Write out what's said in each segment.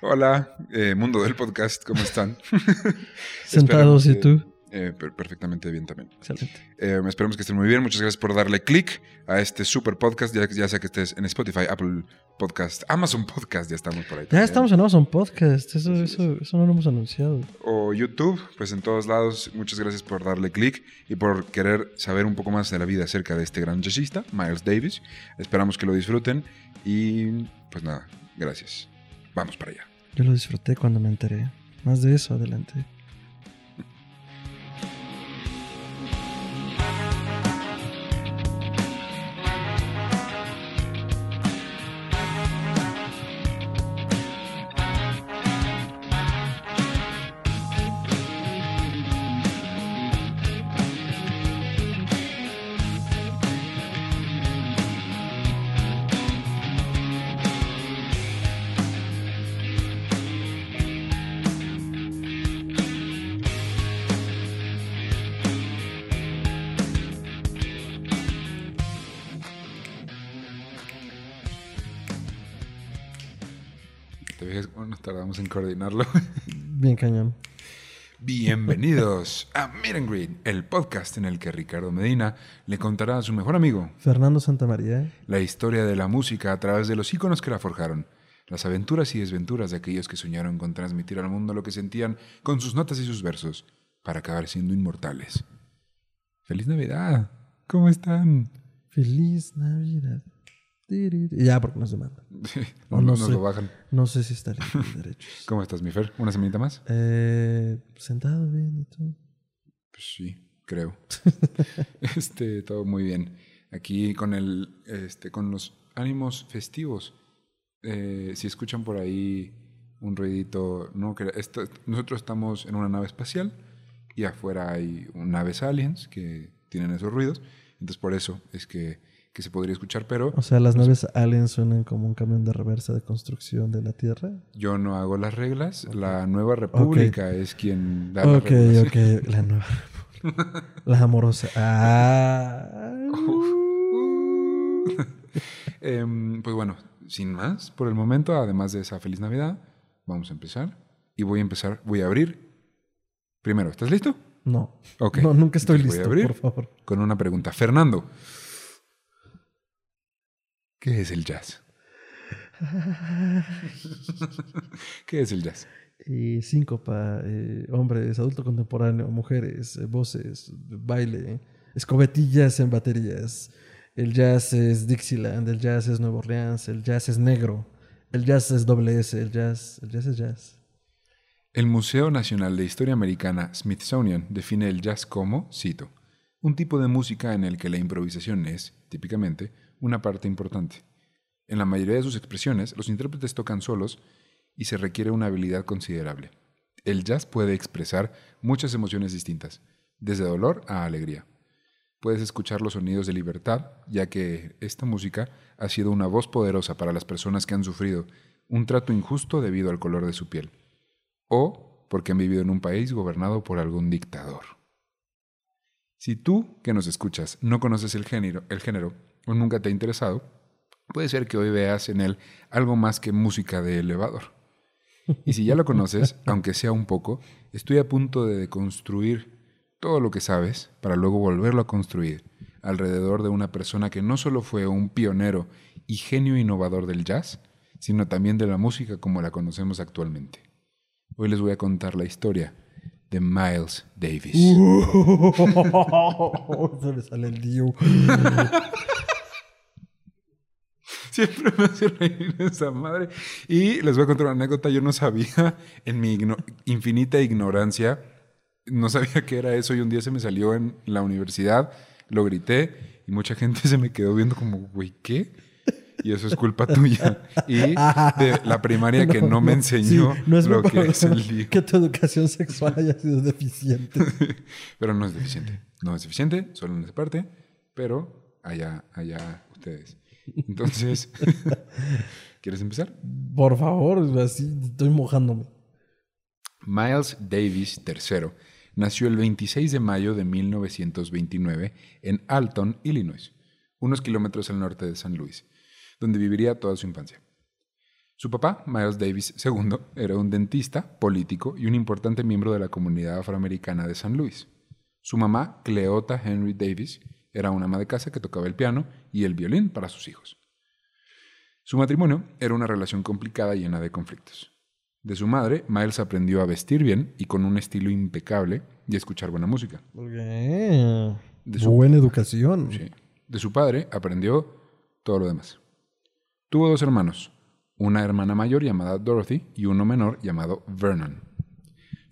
Hola, eh, mundo del podcast, ¿cómo están? Sentados, ¿y tú? eh, per- perfectamente bien también. Excelente. Eh, esperemos que estén muy bien. Muchas gracias por darle click a este super podcast, ya, ya sea que estés en Spotify, Apple Podcast, Amazon Podcast, ya estamos por ahí. Ya también. estamos en Amazon Podcast. Eso, eso, eso no lo hemos anunciado. O YouTube, pues en todos lados. Muchas gracias por darle click y por querer saber un poco más de la vida acerca de este gran jazzista, Miles Davis. Esperamos que lo disfruten y pues nada, gracias. Vamos para allá. Yo lo disfruté cuando me enteré. Más de eso, adelante. Coordinarlo? Bien cañón. Bienvenidos a Meet and Greet, el podcast en el que Ricardo Medina le contará a su mejor amigo Fernando Santamaría. la historia de la música a través de los íconos que la forjaron, las aventuras y desventuras de aquellos que soñaron con transmitir al mundo lo que sentían con sus notas y sus versos, para acabar siendo inmortales. ¡Feliz Navidad! ¿Cómo están? Feliz Navidad. Ya, porque nos demandan. no, no nos sé. lo bajan. No sé si está libre de derechos. ¿Cómo estás, mi Fer? ¿Una semanita más? Eh, sentado bien, ¿y tú? Pues sí, creo. este, todo muy bien. Aquí con el, este, con los ánimos festivos. Eh, si escuchan por ahí un ruidito, no, que esto- nosotros estamos en una nave espacial y afuera hay naves aliens que tienen esos ruidos. Entonces por eso es que, que se podría escuchar, pero O sea, las naves aliens suenan como un camión de reversa de construcción de la Tierra. yo no hago las reglas. La nueva república es quien da las Ok, reglas. ok. La nueva. La amorosa. Ah. Em, pues bueno, sin más, por el momento, además de esa feliz Navidad, vamos a empezar. Y voy a empezar, voy a abrir. Primero, ¿estás listo? No. Ok. No, nunca estoy Entonces voy a listo, abrir por favor. Con una pregunta. Fernando, ¿qué es el jazz? ¿Qué es el jazz? Y síncopa, eh, hombres, adulto contemporáneo, mujeres, voces, baile, escobetillas en baterías. El jazz es Dixieland, el jazz es Nueva Orleans, el jazz es negro, el jazz es doble S, el jazz, el jazz es jazz. El Museo Nacional de Historia Americana Smithsonian define el jazz como, cito, un tipo de música en el que la improvisación es, típicamente, una parte importante. En la mayoría de sus expresiones, los intérpretes tocan solos y se requiere una habilidad considerable. El jazz puede expresar muchas emociones distintas, desde dolor a alegría. Puedes escuchar los sonidos de libertad, ya que esta música ha sido una voz poderosa para las personas que han sufrido un trato injusto debido al color de su piel o porque han vivido en un país gobernado por algún dictador. Si tú que nos escuchas no conoces el género, o nunca te ha interesado, puede ser que hoy veas en él algo más que música de elevador. Y si ya lo conoces, aunque sea un poco, estoy a punto de deconstruir todo lo que sabes para luego volverlo a construir alrededor de una persona que no solo fue un pionero y genio innovador del jazz, sino también de la música como la conocemos actualmente. Hoy les voy a contar la historia de Miles Davis. Se me sale el Diu. Siempre me hace reír esa madre. Y les voy a contar una anécdota. Yo no sabía, en mi igno- infinita ignorancia, no sabía qué era eso. Y un día se me salió en la universidad, lo grité y mucha gente se me quedó viendo como, güey, ¿qué? Y eso es culpa tuya. Y de la primaria que no, me enseñó sí, no es lo que es el DIU. que tu educación sexual haya sido deficiente. Pero no es deficiente. No es deficiente, solo en esa parte. Pero allá, allá ustedes. Entonces, ¿quieres empezar? Por favor, así estoy mojándome. Miles Davis III nació el 26 de mayo de 1929 en Alton, Illinois, unos kilómetros al norte de San Luis, donde viviría toda su infancia. Su papá, Miles Davis II, era un dentista, político y un importante miembro de la comunidad afroamericana de San Luis. Su mamá, Cleota Henry Davis, era una ama de casa que tocaba el piano y el violín para sus hijos. Su matrimonio era una relación complicada y llena de conflictos. De su madre, Miles aprendió a vestir bien y con un estilo impecable y a escuchar buena música. De su- Buena educación. Sí. De su padre aprendió todo lo demás. Tuvo dos hermanos, una hermana mayor llamada Dorothy y uno menor llamado Vernon.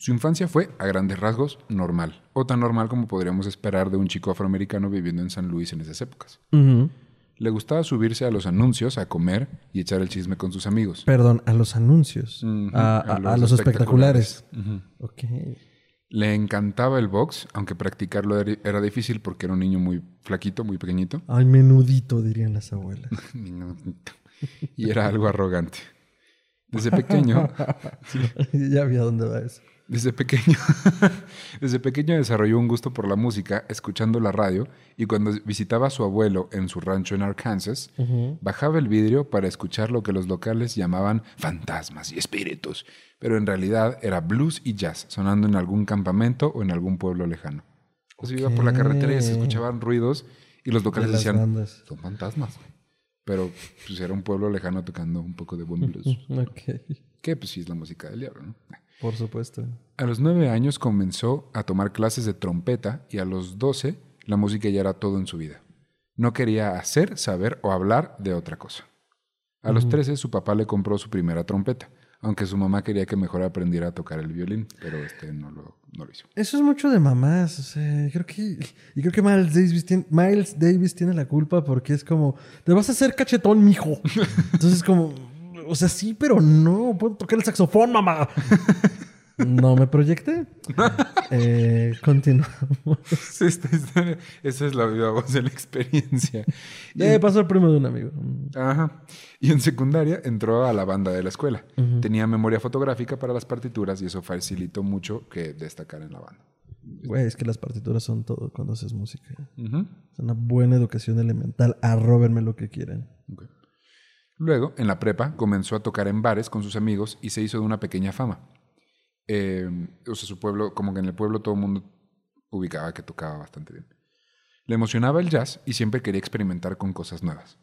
Su infancia fue, a grandes rasgos, normal, o tan normal como podríamos esperar de un chico afroamericano viviendo en San Luis en esas épocas. Le gustaba subirse a los anuncios a comer y echar el chisme con sus amigos. Perdón, a los anuncios. A, a- a los espectaculares. Ujú. Ok. Le encantaba el box, aunque practicarlo era- difícil porque era un niño muy flaquito, muy pequeñito. Ay, menudito, dirían las abuelas. Minutito. Y era algo arrogante. Desde pequeño, ya vi a dónde va eso. Desde pequeño, desde pequeño desarrolló un gusto por la música, escuchando la radio, y cuando visitaba a su abuelo en su rancho en Arkansas, bajaba el vidrio para escuchar lo que los locales llamaban fantasmas y espíritus, pero en realidad era blues y jazz, sonando en algún campamento o en algún pueblo lejano. Entonces iba por la carretera y se escuchaban ruidos y los locales decían, bandas. son fantasmas, güey. Pero pues era un pueblo lejano tocando un poco de buen blues. Ok. que pues sí es la música del diablo, ¿no? Por supuesto. A los nueve años comenzó a tomar clases de trompeta y a los doce la música ya era todo en su vida. No quería hacer, saber o hablar de otra cosa. A los trece su papá le compró su primera trompeta, aunque su mamá quería que mejor aprendiera a tocar el violín, pero este no lo, no lo hizo. Eso es mucho de mamás, o sea, creo que y creo que Miles Davis tiene, Miles Davis tiene la culpa porque es como te vas a hacer cachetón, mijo. Entonces como, o sea, sí, pero no puedo tocar el saxofón, mamá. No me proyecté. Eh, continuamos. Esta historia- esa es la viva voz de la experiencia. Le pasó al primo de un amigo. Ajá. Y en secundaria entró a la banda de la escuela. Tenía memoria fotográfica para las partituras y eso facilitó mucho que destacara en la banda. Güey, es que las partituras son todo cuando haces música. Es una buena educación elemental. Arróbenme lo que quieran. Ok. Luego, en la prepa, comenzó a tocar en bares con sus amigos y se hizo de una pequeña fama. Eh, o sea, su pueblo, como que en el pueblo todo el mundo ubicaba que tocaba bastante bien. Le emocionaba el jazz y siempre quería experimentar con cosas nuevas.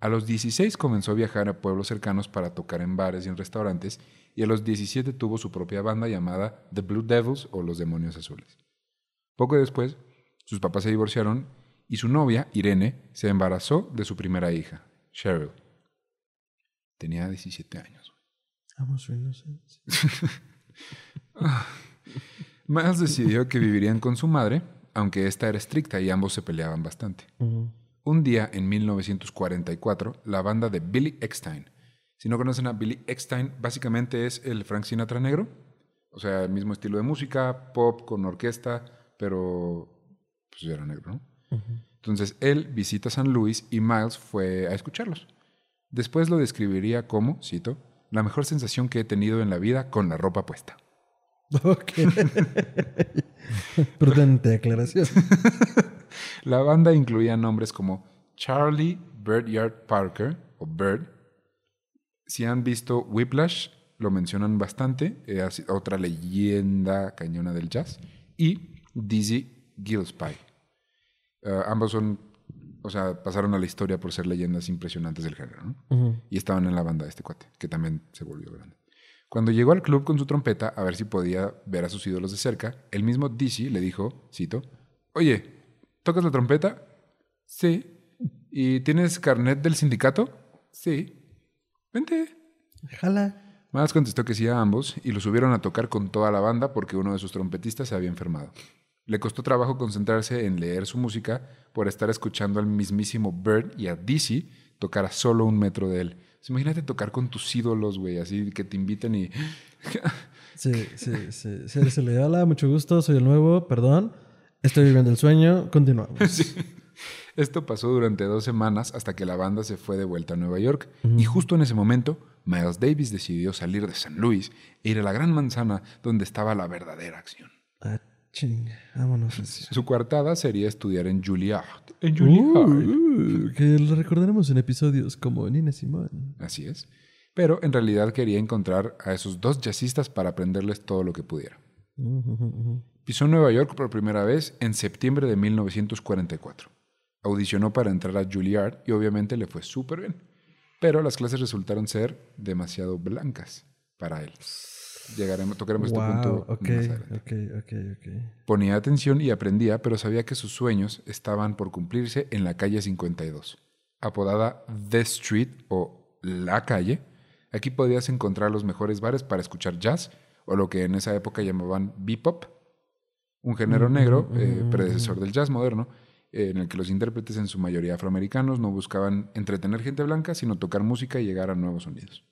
A los 16 comenzó a viajar a pueblos cercanos para tocar en bares y en restaurantes y a los 17 tuvo su propia banda llamada The Blue Devils o Los Demonios Azules. Poco después, sus papás se divorciaron y su novia, Irene, se embarazó de su primera hija, Cheryl. Tenía 17 años. Amo su inocencia. Miles decidió que vivirían con su madre, aunque esta era estricta y ambos se peleaban bastante. Un día, en 1944, la banda de Billy Eckstein. Si no conocen a Billy Eckstein, básicamente es el Frank Sinatra negro. O sea, el mismo estilo de música, pop con orquesta, pero pues era negro, ¿no? Entonces él visita San Luis y Miles fue a escucharlos. Después lo describiría como, cito, la mejor sensación que he tenido en la vida con la ropa puesta. Ok. Prudente aclaración. La banda incluía nombres como Charlie Birdyard Parker o Bird. Si han visto Whiplash, lo mencionan bastante, eh, otra leyenda cañona del jazz. Y Dizzy Gillespie. Eh, ambos son, o sea, pasaron a la historia por ser leyendas impresionantes del género, ¿no? Y estaban en la banda de este cuate, que también se volvió grande. Cuando llegó al club con su trompeta a ver si podía ver a sus ídolos de cerca, el mismo Dizzy le dijo, cito, Oye, ¿tocas la trompeta? Sí. ¿Y tienes carnet del sindicato? Sí. Vente. Jala. Miles contestó que sí a ambos y lo subieron a tocar con toda la banda porque uno de sus trompetistas se había enfermado. Le costó trabajo concentrarse en leer su música por estar escuchando al mismísimo Bird y a Dizzy tocar a solo un metro de él. Sea, imagínate tocar con tus ídolos, güey, así que te inviten y... Sí, sí, sí. Se, se le da la mucho gusto. Soy el nuevo. Perdón. Estoy viviendo el sueño. Continuamos. Esto pasó durante dos semanas hasta que la banda se fue de vuelta a Nueva York. Y justo en ese momento, Miles Davis decidió salir de San Luis e ir a la Gran Manzana donde estaba la verdadera acción. Vámonos. Su coartada sería estudiar en Juilliard. En Juilliard. Uh, que lo recordaremos en episodios como Nina Simón. Así es. pero en realidad quería encontrar a esos dos jazzistas para aprenderles todo lo que pudiera. Ujú. Pisó Nueva York por primera vez en septiembre de 1944. Audicionó para entrar a Juilliard y obviamente le fue súper bien. Pero las clases resultaron ser demasiado blancas para él. Llegaremos, tocaremos este punto más. Ponía atención y aprendía, pero sabía que sus sueños estaban por cumplirse en la calle 52, apodada The Street o La Calle. Aquí podías encontrar los mejores bares para escuchar jazz, o lo que en esa época llamaban bebop, un género Mm, negro, mm, eh, mm, predecesor del jazz moderno, eh, en el que los intérpretes, en su mayoría afroamericanos, no buscaban entretener gente blanca, sino tocar música y llegar a nuevos sonidos.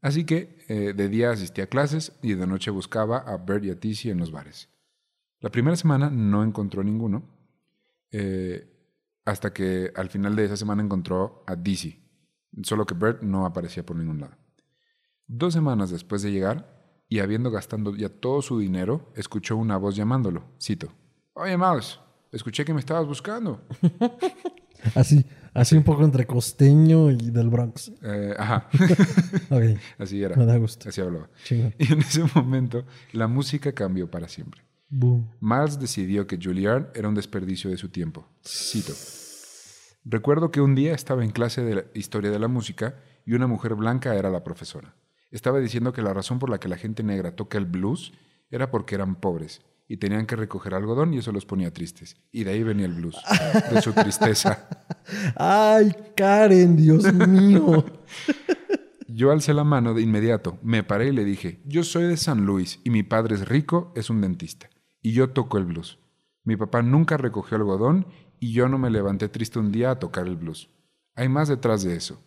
Así que eh, de día asistía a clases y de noche buscaba a Bert y a Tizzy en los bares. La primera semana no encontró ninguno, eh, hasta que al final de esa semana encontró a Dizzy, solo que Bert no aparecía por ningún lado. Dos semanas después de llegar, y habiendo gastado ya todo su dinero, escuchó una voz llamándolo. Cito, Oye, Mouse, escuché que me estabas buscando. Así, así un poco entre costeño y del Bronx. Eh, ajá, Ok, así era, me da gusto. así hablaba. Y en ese momento, la música cambió para siempre. Boom. Miles decidió que Juilliard era un desperdicio de su tiempo. Cito. Recuerdo que un día estaba en clase de la historia de la música y una mujer blanca era la profesora. Estaba diciendo que la razón por la que la gente negra toca el blues era porque eran pobres y tenían que recoger algodón y eso los ponía tristes. Y de ahí venía el blues, de su tristeza. Ay, Karen, Dios mío. Yo alcé la mano de inmediato, me paré y le dije, yo soy de San Luis y mi padre es rico, es un dentista. Y yo toco el blues. Mi papá nunca recogió algodón y yo no me levanté triste un día a tocar el blues. Hay más detrás de eso.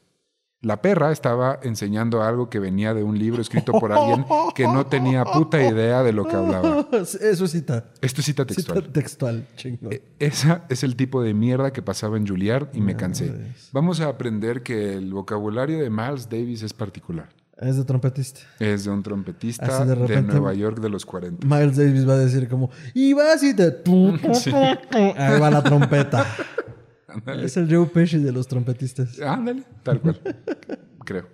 La perra estaba enseñando algo que venía de un libro escrito por alguien que no tenía puta idea de lo que hablaba. Eso cita. Esto es cita textual. Cita textual, chingón. E- Esa es el tipo de mierda que pasaba en Juilliard y me cansé. Madres. Vamos a aprender que el vocabulario de Miles Davis es particular. Es de trompetista. Es de un trompetista Así de de, repente- Nueva York de los 40. Miles Davis va a decir como, y vas y te... Ahí va la trompeta. Es el Joe Pesci de los trompetistas. Ándale, tal cual. Creo.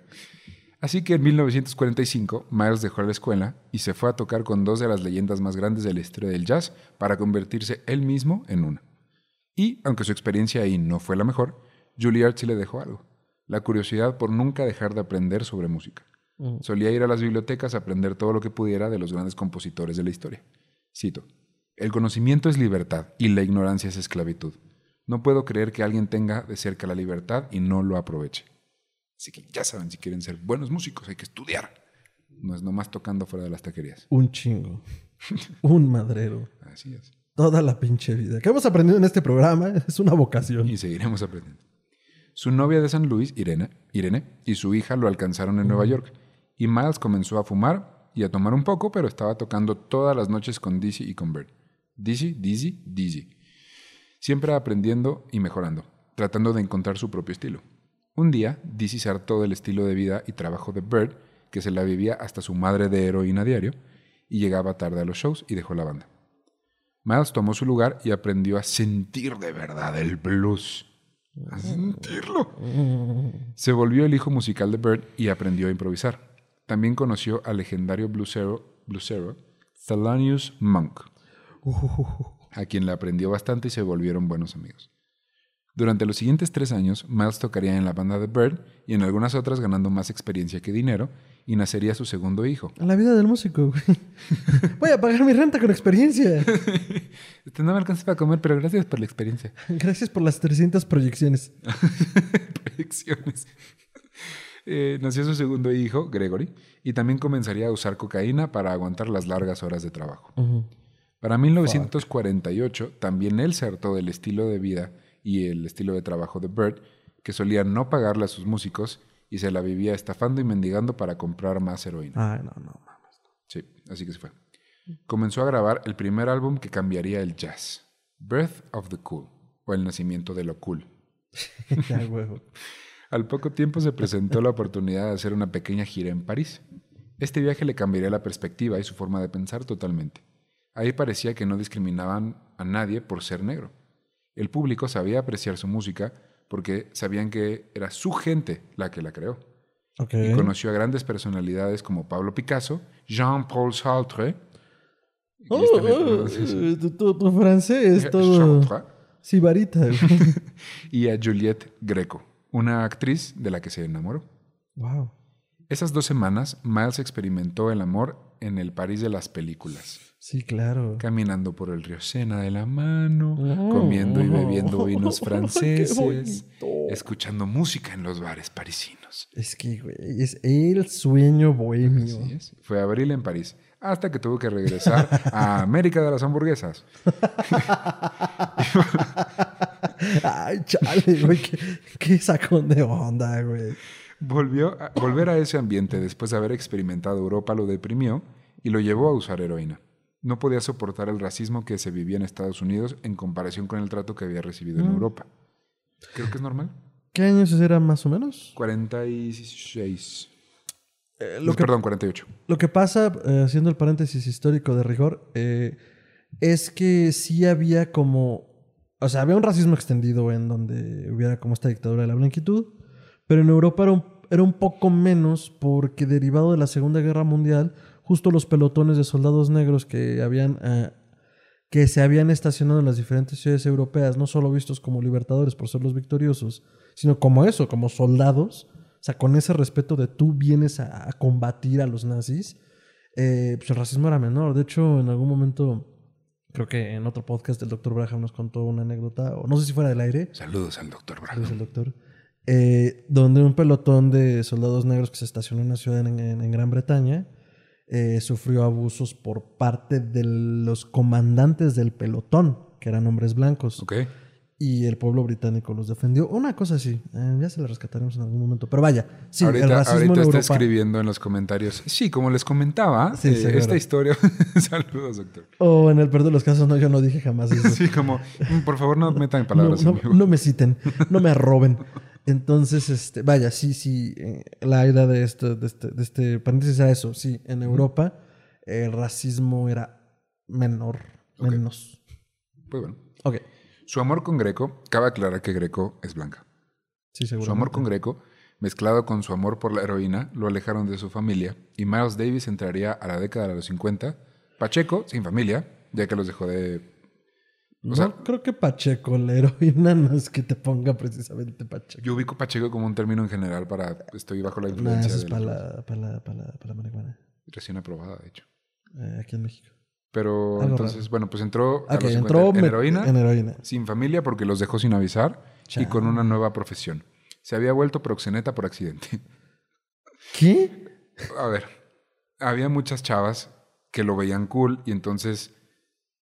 Así que en 1945, Miles dejó la escuela y se fue a tocar con dos de las leyendas más grandes de la historia del jazz para convertirse él mismo en una. Y, aunque su experiencia ahí no fue la mejor, Juilliard sí le dejó algo. La curiosidad por nunca dejar de aprender sobre música. Mm. Solía ir a las bibliotecas a aprender todo lo que pudiera de los grandes compositores de la historia. Cito, El conocimiento es libertad y la ignorancia es esclavitud. No puedo creer que alguien tenga de cerca la libertad y no lo aproveche. Así que ya saben, si quieren ser buenos músicos hay que estudiar. No es nomás tocando fuera de las taquerías. Un chingo. Un madrero. Así es. Toda la pinche vida. ¿Qué hemos aprendido en este programa? Es una vocación. Y seguiremos aprendiendo. Su novia de San Luis, Irene, Irene, y su hija lo alcanzaron en Nueva York. Y Miles comenzó a fumar y a tomar un poco, pero estaba tocando todas las noches con Dizzy y con Bert. Dizzy, Dizzy, Dizzy. Siempre aprendiendo y mejorando, tratando de encontrar su propio estilo. Un día, Dizzy se hartó del estilo de vida y trabajo de Bert, que se la vivía hasta su madre de heroína diario, y llegaba tarde a los shows y dejó la banda. Miles tomó su lugar y aprendió a sentir de verdad el blues. A sentirlo. Se volvió el hijo musical de Bert y aprendió a improvisar. También conoció al legendario bluesero, bluesero Thelonious Monk, a quien le aprendió bastante y se volvieron buenos amigos. Durante los siguientes tres años, Miles tocaría en la banda de Bert y en algunas otras ganando más experiencia que dinero, y nacería su segundo hijo. La vida del músico, güey. Voy a pagar mi renta con experiencia. Este no me alcanza para comer, pero gracias por la experiencia. Gracias por las 300 proyecciones. Proyecciones. Eh, nació su segundo hijo, Gregory, y también comenzaría a usar cocaína para aguantar las largas horas de trabajo. Para 1948, también él se hartó del estilo de vida y el estilo de trabajo de Bert, que solía no pagarle a sus músicos y se la vivía estafando y mendigando para comprar más heroína. Ay, no, no, mames. Sí, así que se fue. Comenzó a grabar el primer álbum que cambiaría el jazz, Birth of the Cool, o El Nacimiento de lo Cool. Ya, huevo. Al poco tiempo se presentó la oportunidad de hacer una pequeña gira en París. Este viaje le cambiaría la perspectiva y su forma de pensar totalmente. Ahí parecía que no discriminaban a nadie por ser negro. El público sabía apreciar su música porque sabían que era su gente la que la creó. Ok. y conoció a grandes personalidades como Pablo Picasso, Jean-Paul Sartre, Oh, esta me- oh, eh, tu, francés es todo sibarita. y a Juliette Greco, una actriz de la que se enamoró. wow. Esas dos semanas, Miles experimentó el amor en el París de las películas, Sí, claro. caminando por el río Sena de la mano, Oh. comiendo y bebiendo vinos franceses, escuchando música en los bares parisinos. Es que, güey, es el sueño bohemio. Así es. Fue abril en París, hasta que tuvo que regresar a América de las hamburguesas. Ay, chale, güey, qué, qué sacón de onda, güey. Volvió a, volver a ese ambiente después de haber experimentado Europa lo deprimió y lo llevó a usar heroína. No podía soportar el racismo que se vivía en Estados Unidos en comparación con el trato que había recibido en Europa. Creo que es normal. ¿Qué años era más o menos? 46. Eh, lo, que, Perdón, 48. lo que pasa, eh, haciendo el paréntesis histórico de rigor, eh, es que sí había como. O sea, había un racismo extendido en donde hubiera como esta dictadura de la blanquitud, pero en Europa era un, era un poco menos porque derivado de la Segunda Guerra Mundial, justo los pelotones de soldados negros que habían. eh, que se habían estacionado en las diferentes ciudades europeas, no solo vistos como libertadores por ser los victoriosos, sino como eso, como soldados, o sea, con ese respeto de tú vienes a, a combatir a los nazis, eh, pues el racismo era menor. De hecho, en algún momento, creo que en otro podcast el doctor Braham nos contó una anécdota, o no sé si fuera del aire, Saludos al doctor dice Bravo. el doctor, eh, donde un pelotón de soldados negros que se estacionó en una ciudad en, en- en Gran Bretaña eh, sufrió abusos por parte de los comandantes del pelotón, que eran hombres blancos. Ok. Y el pueblo británico los defendió. Una cosa así. eh, ya se la rescataremos en algún momento. Pero vaya, sí, ahorita el racismo ahorita en está escribiendo en los comentarios. Sí, como les comentaba, Sí, eh, esta historia. Saludos, doctor. O en el peor de los casos, no, yo no dije jamás eso. Sí, como, "Mm, por favor, no metan no, palabras no- en mi boca". no me citen, no me roben. Entonces, este, vaya, sí, sí, eh, la idea de este, de este, de este paréntesis era eso. Sí, en Europa el racismo era menor, menos. Pues bueno. Ok, Su amor con Greco, cabe aclarar que Greco es blanca. sí, seguro. Su amor con Greco, mezclado con su amor por la heroína, lo alejaron de su familia y Miles Davis entraría a la década de los 50. Pacheco, sin familia, ya que los dejó de... O No sea, creo que Pacheco, la heroína, no es que te ponga precisamente Pacheco. yo ubico Pacheco como un término en general para estoy bajo la Nah, influencia eso es para la, para la, para la, para la marihuana. recién aprobada, de hecho. eh, aquí en México. Pero Algo entonces, raro. bueno, pues entró a los 50 entró en heroína, En heroína. sin familia porque los dejó sin avisar y con una nueva profesión. Se había vuelto proxeneta por accidente. ¿Qué? A ver, había muchas chavas que lo veían cool y entonces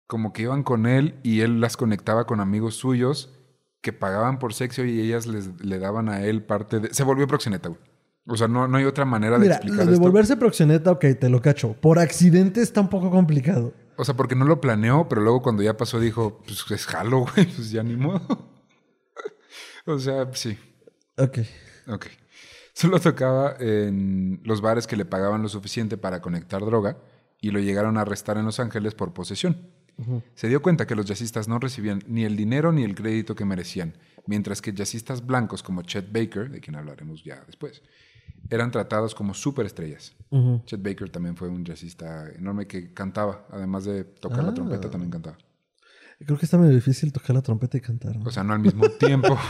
como que iban con él y él las conectaba con amigos suyos que pagaban por sexo y ellas les, le daban a él parte de... Se volvió proxeneta, güey. O sea, no, no hay otra manera de Mira, lo explicar de esto. volverse proxeneta, ok, te lo cacho. Por accidente está un poco complicado. O sea, porque no lo planeó, pero luego cuando ya pasó dijo, pues es jalo, güey, pues ya ni modo. o sea, sí. Ok. Ok. Solo tocaba en los bares que le pagaban lo suficiente para conectar droga y lo llegaron a arrestar en Los Ángeles por posesión. Se dio cuenta que los jazzistas no recibían ni el dinero ni el crédito que merecían, mientras que jazzistas blancos como Chet Baker, de quien hablaremos ya después, eran tratados como superestrellas. Ujú. Chet Baker también fue un jazzista enorme que cantaba, además de tocar la Ah. trompeta, también cantaba. Creo que está medio difícil tocar la trompeta y cantar. ¿no? O sea, no al mismo tiempo.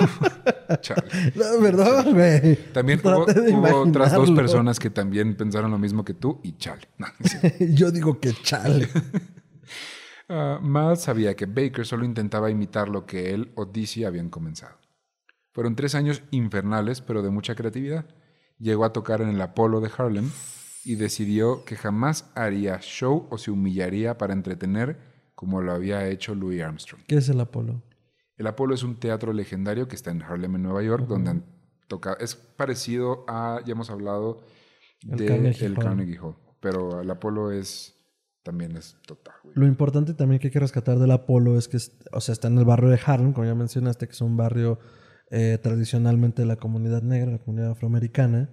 No, perdón, güey. También hubo, otras dos personas que también pensaron lo mismo que tú y chale. No, sí. Yo digo que chale. Miles sabía que Baker solo intentaba imitar lo que él o Dizzy habían comenzado. Fueron tres años infernales, pero de mucha creatividad. Llegó a tocar en el Apolo de Harlem y decidió que jamás haría show o se humillaría para entretener como lo había hecho Louis Armstrong. ¿Qué es el Apolo? El Apolo es un teatro legendario que está en Harlem, en Nueva York, donde han tocado. Es parecido a, ya hemos hablado, El de Carnegie el Hall. Carnegie Hall. Pero el Apolo es también es total, güey. Lo importante también que hay que rescatar del Apolo es que, o sea, está en el barrio de Harlem, como ya mencionaste, que es un barrio eh, tradicionalmente de la comunidad negra, la comunidad afroamericana,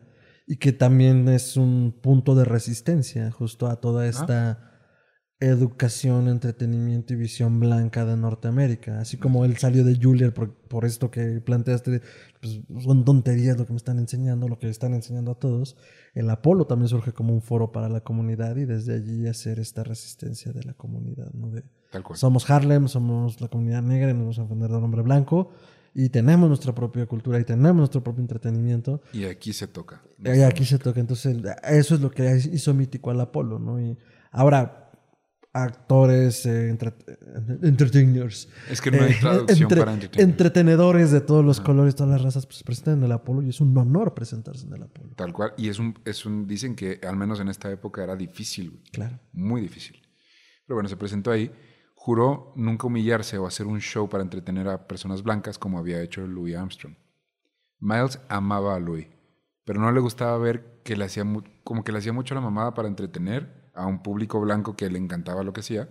y que también es un punto de resistencia justo a toda esta educación, entretenimiento y visión blanca de Norteamérica. Así como él salió de Juilliard por, por esto que planteaste, pues son tonterías lo que me están enseñando, lo que están enseñando a todos. El Apolo también surge como un foro para la comunidad y desde allí hacer esta resistencia de la comunidad, ¿no? De, Tal cual. somos Harlem, somos la comunidad negra y nos vamos a ofender del hombre blanco y tenemos nuestra propia cultura y tenemos nuestro propio entretenimiento. Y aquí se toca. Y aquí se toca. Entonces, eso es lo que hizo mítico al Apolo, ¿no? Y ahora, actores, eh, entre- eh, entertainers. Es que no hay eh, traducción entre- para entretenedores de todos los colores, todas las razas, pues se presentan en el Apolo y es un honor presentarse en el Apolo. Tal cual. Y es un, es un, dicen que al menos en esta época era difícil, güey. Claro. Muy difícil. Pero bueno, se presentó ahí. Juró nunca humillarse o hacer un show para entretener a personas blancas como había hecho Louis Armstrong. Miles amaba a Louis, pero no le gustaba ver que le hacía como que le hacía mucho la mamada para entretener a un público blanco que le encantaba lo que hacía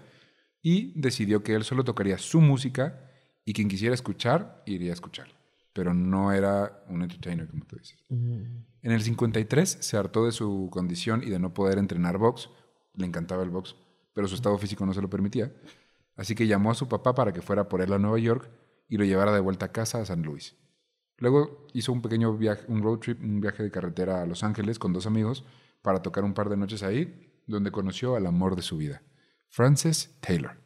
y decidió que él solo tocaría su música y quien quisiera escuchar iría a escuchar. Pero no era un entertainer como tú dices. En el 53 se hartó de su condición y de no poder entrenar box. Le encantaba el box, pero su estado físico no se lo permitía. Así que llamó a su papá para que fuera por él a Nueva York y lo llevara de vuelta a casa a San Luis. Luego hizo un pequeño viaje, un road trip, un viaje de carretera a Los Ángeles con dos amigos para tocar un par de noches ahí, donde conoció al amor de su vida, Frances Taylor,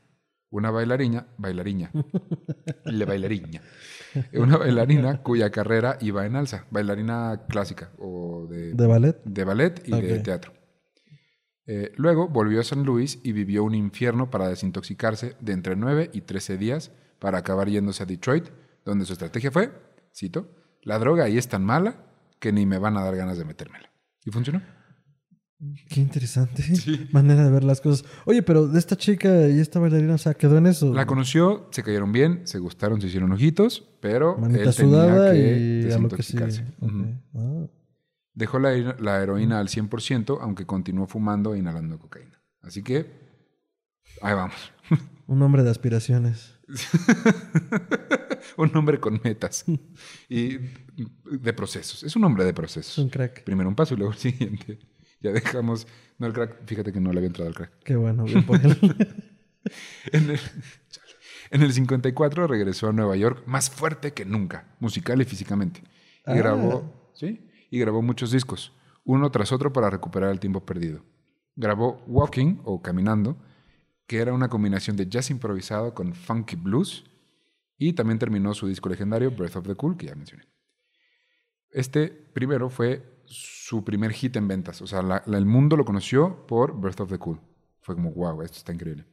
una bailarina, bailarina, le bailarina, una bailarina cuya carrera iba en alza, bailarina clásica o de, ¿De ballet? de ballet y de teatro. Eh, luego volvió a San Luis y vivió un infierno para desintoxicarse de entre 9 y 13 días para acabar yéndose a Detroit, donde su estrategia fue, cito, la droga ahí es tan mala que ni me van a dar ganas de metérmela. Y funcionó. Qué interesante manera de ver las cosas. Oye, pero de esta chica y esta bailarina, o sea, quedó en eso. La conoció, se cayeron bien, se gustaron, se hicieron ojitos, pero Manita él sudada tenía que y que desintoxicarse. Ujú. Ok. Ah. Dejó la, la heroína al 100%, aunque continuó fumando e inhalando cocaína. Así que, ahí vamos. Un hombre de aspiraciones. un hombre con metas y de procesos. Es un hombre de Es procesos. un crack. Primero un paso y luego el siguiente. Ya dejamos. No, el crack. Fíjate que no le había entrado al crack. Qué bueno, bien por él. En el, en el 54 regresó a Nueva York más fuerte que nunca, musical y físicamente. Y Ah. grabó, ¿sí? Y grabó muchos discos, uno tras otro para recuperar el tiempo perdido. Grabó Walking o Caminando, que era una combinación de jazz improvisado con funky blues, y también terminó su disco legendario Breath of the Cool, que ya mencioné. Este primero fue su primer hit en ventas, o sea, la- la- el mundo lo conoció por Breath of the Cool. Fue como, wow, esto está increíble.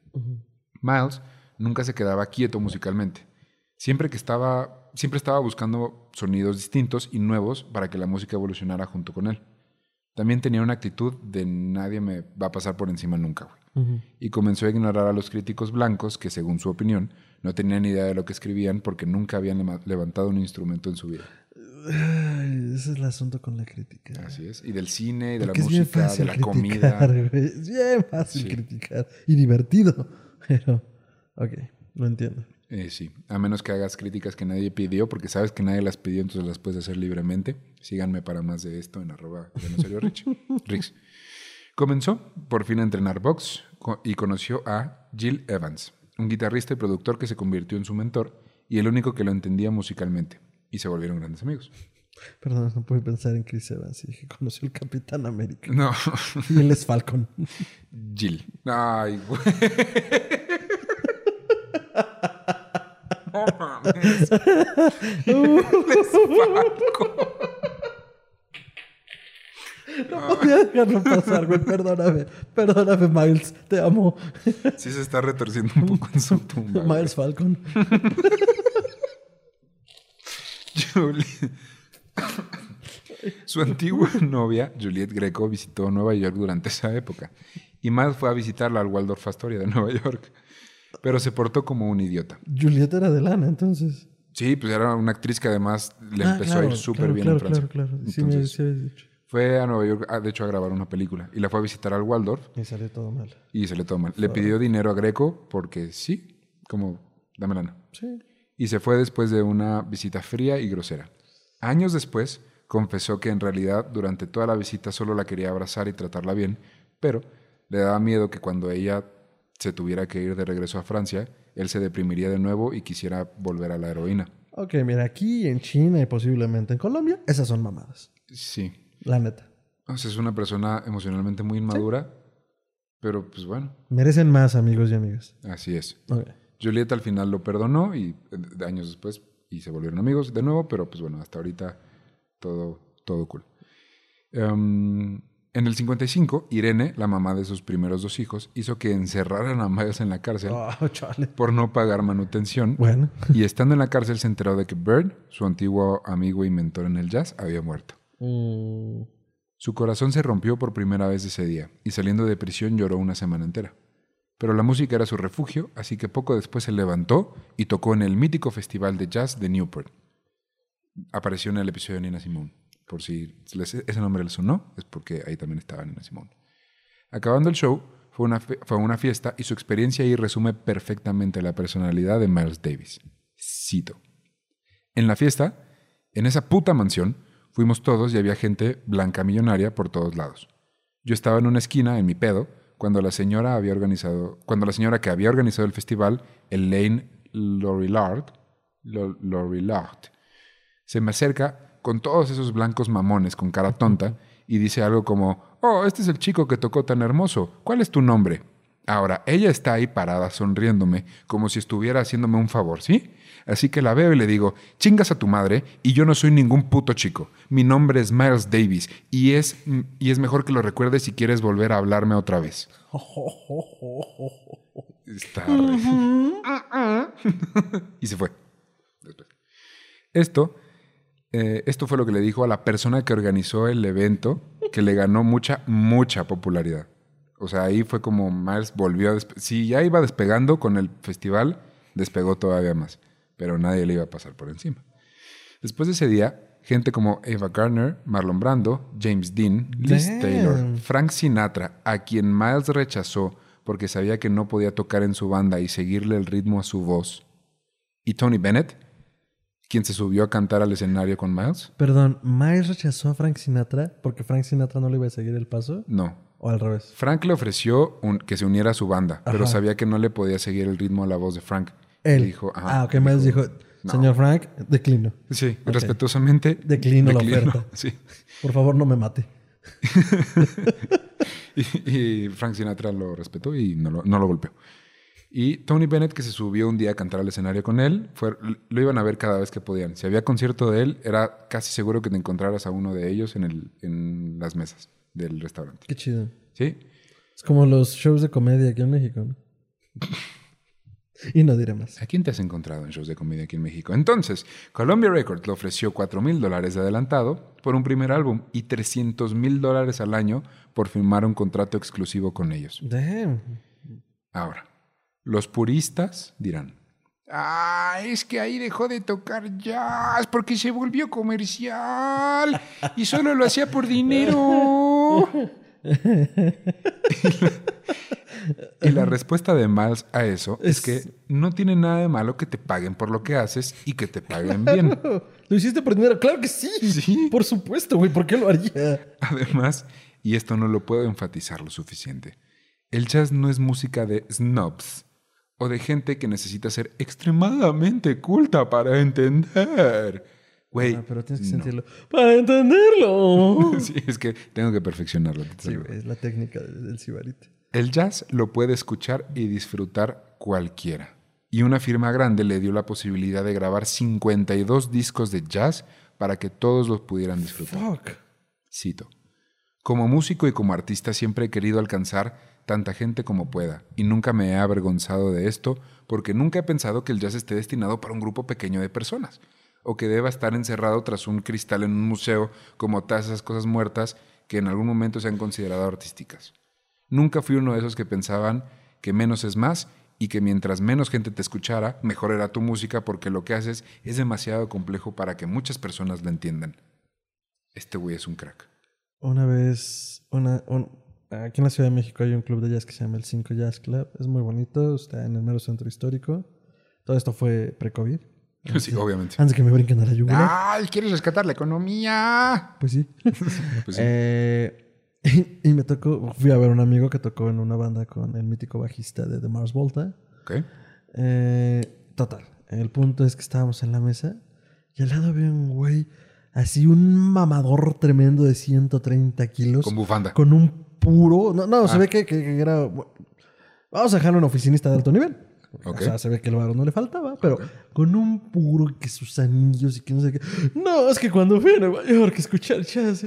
Miles nunca se quedaba quieto musicalmente. Siempre que estaba, siempre estaba buscando sonidos distintos y nuevos para que la música evolucionara junto con él. También tenía una actitud de nadie me va a pasar por encima nunca, güey. Y comenzó a ignorar a los críticos blancos que, según su opinión, no tenían idea de lo que escribían porque nunca habían levantado un instrumento en su vida. Ay, ese es el asunto con la crítica. Así es. Y del cine, y de Porque la música, de la criticar, comida. güey. Es bien fácil Sí. criticar. Y divertido. Pero, ok, lo entiendo. Eh, sí, a menos que hagas críticas que nadie pidió, porque sabes que nadie las pidió, entonces las puedes hacer libremente. Síganme para más de esto en arroba Rich. Rix. Comenzó por fin a entrenar box y conoció a Jill Evans, un guitarrista y productor que se convirtió en su mentor y el único que lo entendía musicalmente. Y se volvieron grandes amigos. Perdón, no pude pensar en Chris Evans. Y dije, conoció al Capitán América. No, Y él es Falcon. Jill. Ay, güey. No mames. Podía dejarlo pasar, güey. Perdóname. Perdóname, Miles. Te amo. Sí se está retorciendo un poco en su tumba. güey. Miles Falcon. Su antigua novia, Juliette Greco, visitó Nueva York durante esa época. Y Miles fue a visitarla al Waldorf Astoria de Nueva York. Pero se portó como un idiota. Julieta era de lana, entonces. Sí, pues era una actriz que además le Ah, empezó claro, a ir súper claro, bien claro, en Francia. Claro, claro. Sí, me sí dicho. Fue a Nueva York, ah, de hecho, a grabar una película. Y la fue a visitar al Waldorf Y salió todo mal. y se le toma. Le pidió dinero a Greco porque sí, como, dame lana. Sí. Y se fue después de una visita fría y grosera. Años después, confesó que en realidad durante toda la visita solo la quería abrazar y tratarla bien, pero le daba miedo que cuando ella se tuviera que ir de regreso a Francia, él se deprimiría de nuevo y quisiera volver a la heroína. Ok, mira, aquí en China y posiblemente en Colombia, esas son mamadas. Sí. La neta. O sea, es una persona emocionalmente muy inmadura, pero pues bueno, Merecen más, amigos y amigas. así es. Ok. Julieta al final lo perdonó y eh, de años después y se volvieron amigos de nuevo, pero pues bueno, hasta ahorita todo, todo cool. Em, en el 55, Irene, la mamá de sus primeros dos hijos, hizo que encerraran a Miles en la cárcel Oh, chale. por no pagar manutención. Bueno. Y estando en la cárcel se enteró de que Bird, su antiguo amigo y mentor en el jazz, había muerto. Mm, Su corazón se rompió por primera vez ese día y saliendo de prisión lloró una semana entera. Pero la música era su refugio, así que poco después se levantó y tocó en el mítico festival de jazz de Newport. Apareció en el episodio de Nina Simone. Por si ese nombre les sonó, es porque ahí también estaba Nina Simone. Acabando el show, fue una, fue una fiesta y su experiencia ahí resume perfectamente la personalidad de Miles Davis. Cito. En la fiesta, en esa puta mansión, fuimos todos y había gente blanca millonaria por todos lados. Yo estaba en una esquina, en mi pedo, cuando la señora había organizado, cuando la señora que había organizado el festival, Elaine Lorillard, Lo- Lorillard, se me acerca con todos esos blancos mamones con cara tonta y dice algo como, oh, este es el chico que tocó tan hermoso, ¿cuál es tu nombre? Ahora, ella está ahí parada sonriéndome como si estuviera haciéndome un favor, ¿sí? Así que la veo y le digo, chingas a tu madre y yo no soy ningún puto chico. Mi nombre es Miles Davis y es, y es mejor que lo recuerdes si quieres volver a hablarme otra vez. Está re- y se fue. Después. Esto, eh, esto fue lo que le dijo a la persona que organizó el evento, que le ganó mucha, mucha popularidad. O sea, ahí fue como Miles volvió a... Si ya iba despegando con el festival, despegó todavía más. Pero nadie le iba a pasar por encima. Después de ese día, gente como Ava Gardner, Marlon Brando, James Dean, Liz Damn. Taylor, Frank Sinatra, a quien Miles rechazó porque sabía que no podía tocar en su banda y seguirle el ritmo a su voz, y Tony Bennett, quien se subió a cantar al escenario con Miles, Perdón, Miles rechazó a Frank Sinatra porque Frank Sinatra no le iba a seguir el paso. no. O al revés. Frank le ofreció un- que se uniera a su banda, pero sabía que no le podía seguir el ritmo a la voz de Frank. Él. Dijo, ajá, ah, ok, dijo, no. señor Frank, declino. Sí, respetuosamente. Declino la oferta. Sí. Por favor, no me mate. Y, y Frank Sinatra lo respetó y no lo, no lo golpeó. Y Tony Bennett, que se subió un día a cantar al escenario con él, fue, lo iban a ver cada vez que podían. Si había concierto de él, era casi seguro que te encontraras a uno de ellos en, el, en las mesas del restaurante. Qué chido. ¿Sí? Es como los shows de comedia aquí en México. ¿no? y no diré más. ¿A quién te has encontrado en shows de comedia aquí en México? Entonces, Columbia Records le ofreció 4 mil dólares de adelantado por un primer álbum y 300 mil dólares al año por firmar un contrato exclusivo con ellos. Damn. Ahora, los puristas dirán, ah, es que ahí dejó de tocar jazz porque se volvió comercial y solo lo hacía por dinero. y la respuesta de Miles a eso es, Es- que no tiene nada de malo que te paguen por lo que haces y que te paguen bien. ¿Lo hiciste por dinero? Claro que sí. Sí. Por supuesto, güey. ¿Por qué lo haría? Además, y esto no lo puedo enfatizar lo suficiente, el jazz no es música de snobs o de gente que necesita ser extremadamente culta para entender. Güey, Ah, pero tienes que no. sentirlo. Para entenderlo. Sí, es que tengo que perfeccionarlo. Sí, es la técnica del sibarite. El jazz lo puede escuchar y disfrutar cualquiera. Y una firma grande le dio la posibilidad de grabar 52 discos de jazz para que todos los pudieran disfrutar. Fuck. Cito. Como músico y como artista siempre he querido alcanzar tanta gente como pueda y nunca me he avergonzado de esto porque nunca he pensado que el jazz esté destinado para un grupo pequeño de personas o que deba estar encerrado tras un cristal en un museo como todas esas cosas muertas que en algún momento se han considerado artísticas. Nunca fui uno de esos que pensaban que menos es más y que mientras menos gente te escuchara, mejor era tu música porque lo que haces es demasiado complejo para que muchas personas lo entiendan. Este güey es un crack. Una vez, una, un- aquí en la Ciudad de México hay un club de jazz que se llama el 5 Jazz Club. Es muy bonito, está en el mero centro histórico. Todo esto fue pre-COVID. Sí, obviamente. Antes que me brinquen a la yugular. ¡Ay, quieres rescatar la economía! Pues sí. Pues sí. Eh, Y, me tocó, fui a ver a un amigo que tocó en una banda con el mítico bajista de The Mars Volta. Ok. Eh, total, el punto es que estábamos en la mesa y al lado había un güey, así un mamador tremendo de 130 kilos. Con bufanda. Con un puro. No, no se Ah. ve que, que- que era. Vamos a dejarlo en oficinista de alto nivel. O sea, se ve que el varón no le faltaba, pero con un puro que sus anillos y que no sé qué. No, es que cuando fui a Nueva York a escuchar jazz.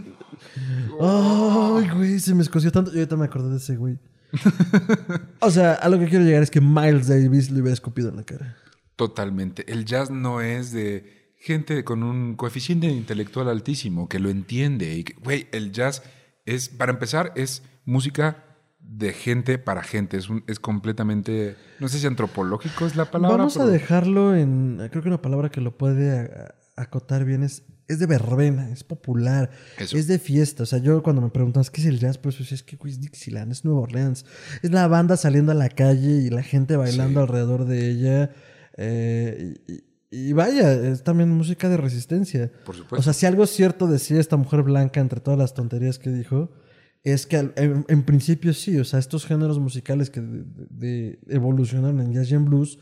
Ay, güey, se me escoció tanto. Yo ahorita me acordé de ese güey. o sea, a lo que quiero llegar es que Miles Davis le hubiera escupido en la cara. Totalmente. El jazz no es de gente con un coeficiente intelectual altísimo que lo entiende. Y que, güey, el jazz es, para empezar, es música de gente para gente. Es, un- es completamente, no sé si antropológico es la palabra. Vamos a dejarlo en. Creo que una palabra que lo puede acotar bien es. Es de verbena, es popular, Eso. es de fiesta. O sea, yo cuando me preguntas qué es el jazz, pues decía, es que es Dixieland, es Nueva Orleans. Es la banda saliendo a la calle y la gente bailando Sí. alrededor de ella. eh, y, y- y vaya, es también música de resistencia. Por supuesto. O sea, si algo cierto decía esta mujer blanca entre todas las tonterías que dijo, es que en, en principio sí, o sea, estos géneros musicales que de- de- de- evolucionaron en jazz y en blues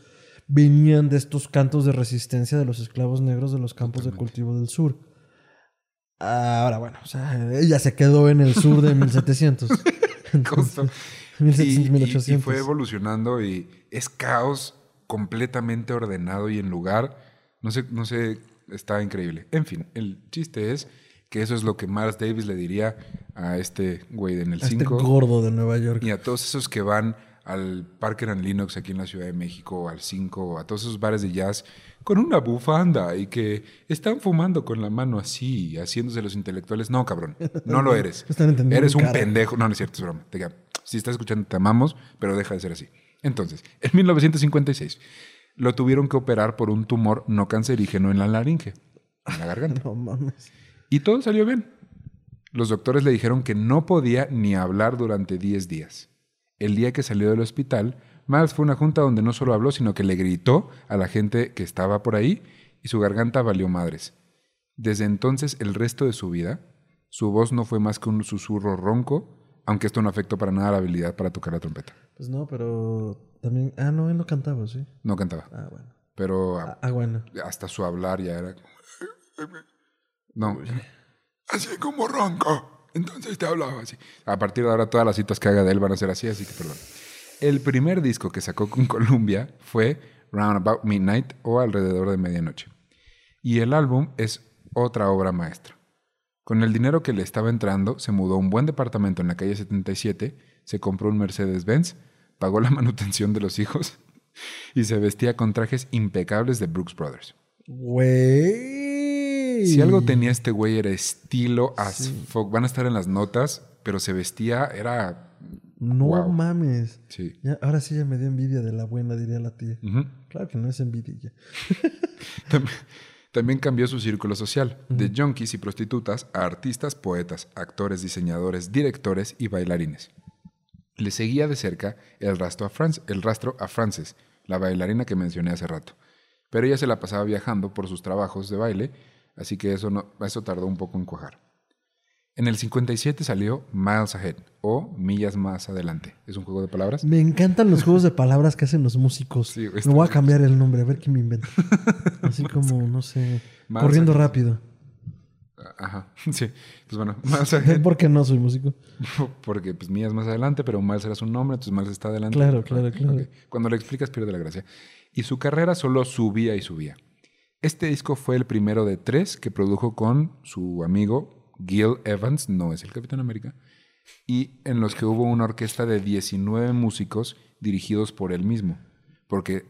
venían de estos cantos de resistencia de los esclavos negros de los campos de cultivo del sur. Ahora, bueno, o sea, ella se quedó en el sur de 1700. Justo. 1700, Y- y- 1800. Y, fue evolucionando y es caos completamente ordenado y en lugar. No sé, no sé, está increíble. En fin, el chiste es que eso es lo que Miles Davis le diría a este güey en el A este 5 gordo de Nueva York. y a todos esos que van al Parker and Linux aquí en la Ciudad de México, al 5, a todos esos bares de jazz con una bufanda y que están fumando con la mano así, haciéndose los intelectuales. No, cabrón, no lo eres. Están entendiendo Eres un cara. pendejo. No, no es cierto, es broma. Te si estás escuchando, te amamos, pero deja de ser así. Entonces, en 1956, lo tuvieron que operar por un tumor no cancerígeno en la laringe, en la garganta. No mames. Y todo salió bien. Los doctores le dijeron que no podía ni hablar durante 10 días. El día que salió del hospital, Miles fue a una junta donde no solo habló, sino que le gritó a la gente que estaba por ahí y su garganta valió madres. Desde entonces, el resto de su vida, su voz no fue más que un susurro ronco, aunque esto no afectó para nada la habilidad para tocar la trompeta. Pues no, pero también. Ah, no, él no cantaba, sí. No cantaba, Ah, bueno. pero Ah, ah, bueno. hasta su hablar ya era... No, así como ronco. Entonces te hablaba así. A partir de ahora todas las citas que haga de él van a ser así, así que perdón. El primer disco que sacó con Columbia fue Round About Midnight o Alrededor de Medianoche. Y el álbum es otra obra maestra. Con el dinero que le estaba entrando, se mudó a un buen departamento en la calle 77, se compró un Mercedes-Benz, pagó la manutención de los hijos y se vestía con trajes impecables de Brooks Brothers. Güey. Si algo tenía este güey era estilo as fuck. Van a estar en las notas, pero se vestía, era... No Wow. mames. Sí. Ya, ahora sí ya me dio envidia de la buena, diría la tía. Ujú. Claro que no es envidia. También, también cambió su círculo social, de junkies y prostitutas a artistas, poetas, actores, diseñadores, directores y bailarines. Le seguía de cerca el rastro a, Frances, el rastro a Frances, la bailarina que mencioné hace rato. Pero ella se la pasaba viajando por sus trabajos de baile, así que eso, no, eso tardó un poco en cuajar. En el 57 salió Miles Ahead, o Millas Más Adelante. ¿Es un juego de palabras? Me encantan los juegos de palabras que hacen los músicos. Sí, me voy a cambiar el nombre, a ver qué me invento. Así como, no sé, corriendo rápido. Ajá, sí. Pues bueno, Miles Ahead Porque no soy músico. Porque pues Mías más adelante, pero Miles era su nombre, entonces Miles está adelante. Claro, claro, claro. Cuando le explicas pierde la gracia. Y su carrera solo subía y subía. Este disco fue el primero de tres que produjo con su amigo Gil Evans, no es el Capitán América, y en los que hubo una orquesta de 19 músicos dirigidos por él mismo. Porque eh,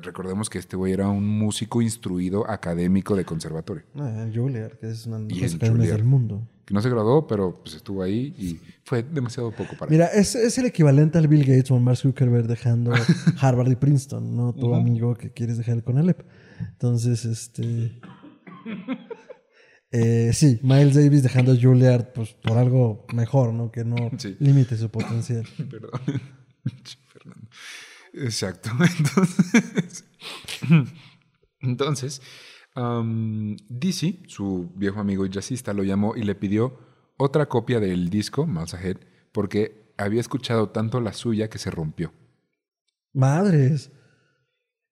recordemos que este güey era un músico instruido académico de conservatorio. Ah, Juilliard, que es una de las del mundo. Que no se graduó, pero pues estuvo ahí y fue demasiado poco para él. Mira, es, es el equivalente al Bill Gates o Mark Zuckerberg dejando Harvard y Princeton, no tu amigo que quieres dejar con Alep. Entonces, este. eh, sí, Miles Davis dejando a Juilliard pues, por algo mejor, ¿no? Que no Sí. limite su potencial. Perdón. Fernando. Exacto. Entonces, entonces um, Dizzy, su viejo amigo y jazzista, lo llamó y le pidió otra copia del disco, Miles Ahead, porque había escuchado tanto la suya que se rompió. Madres.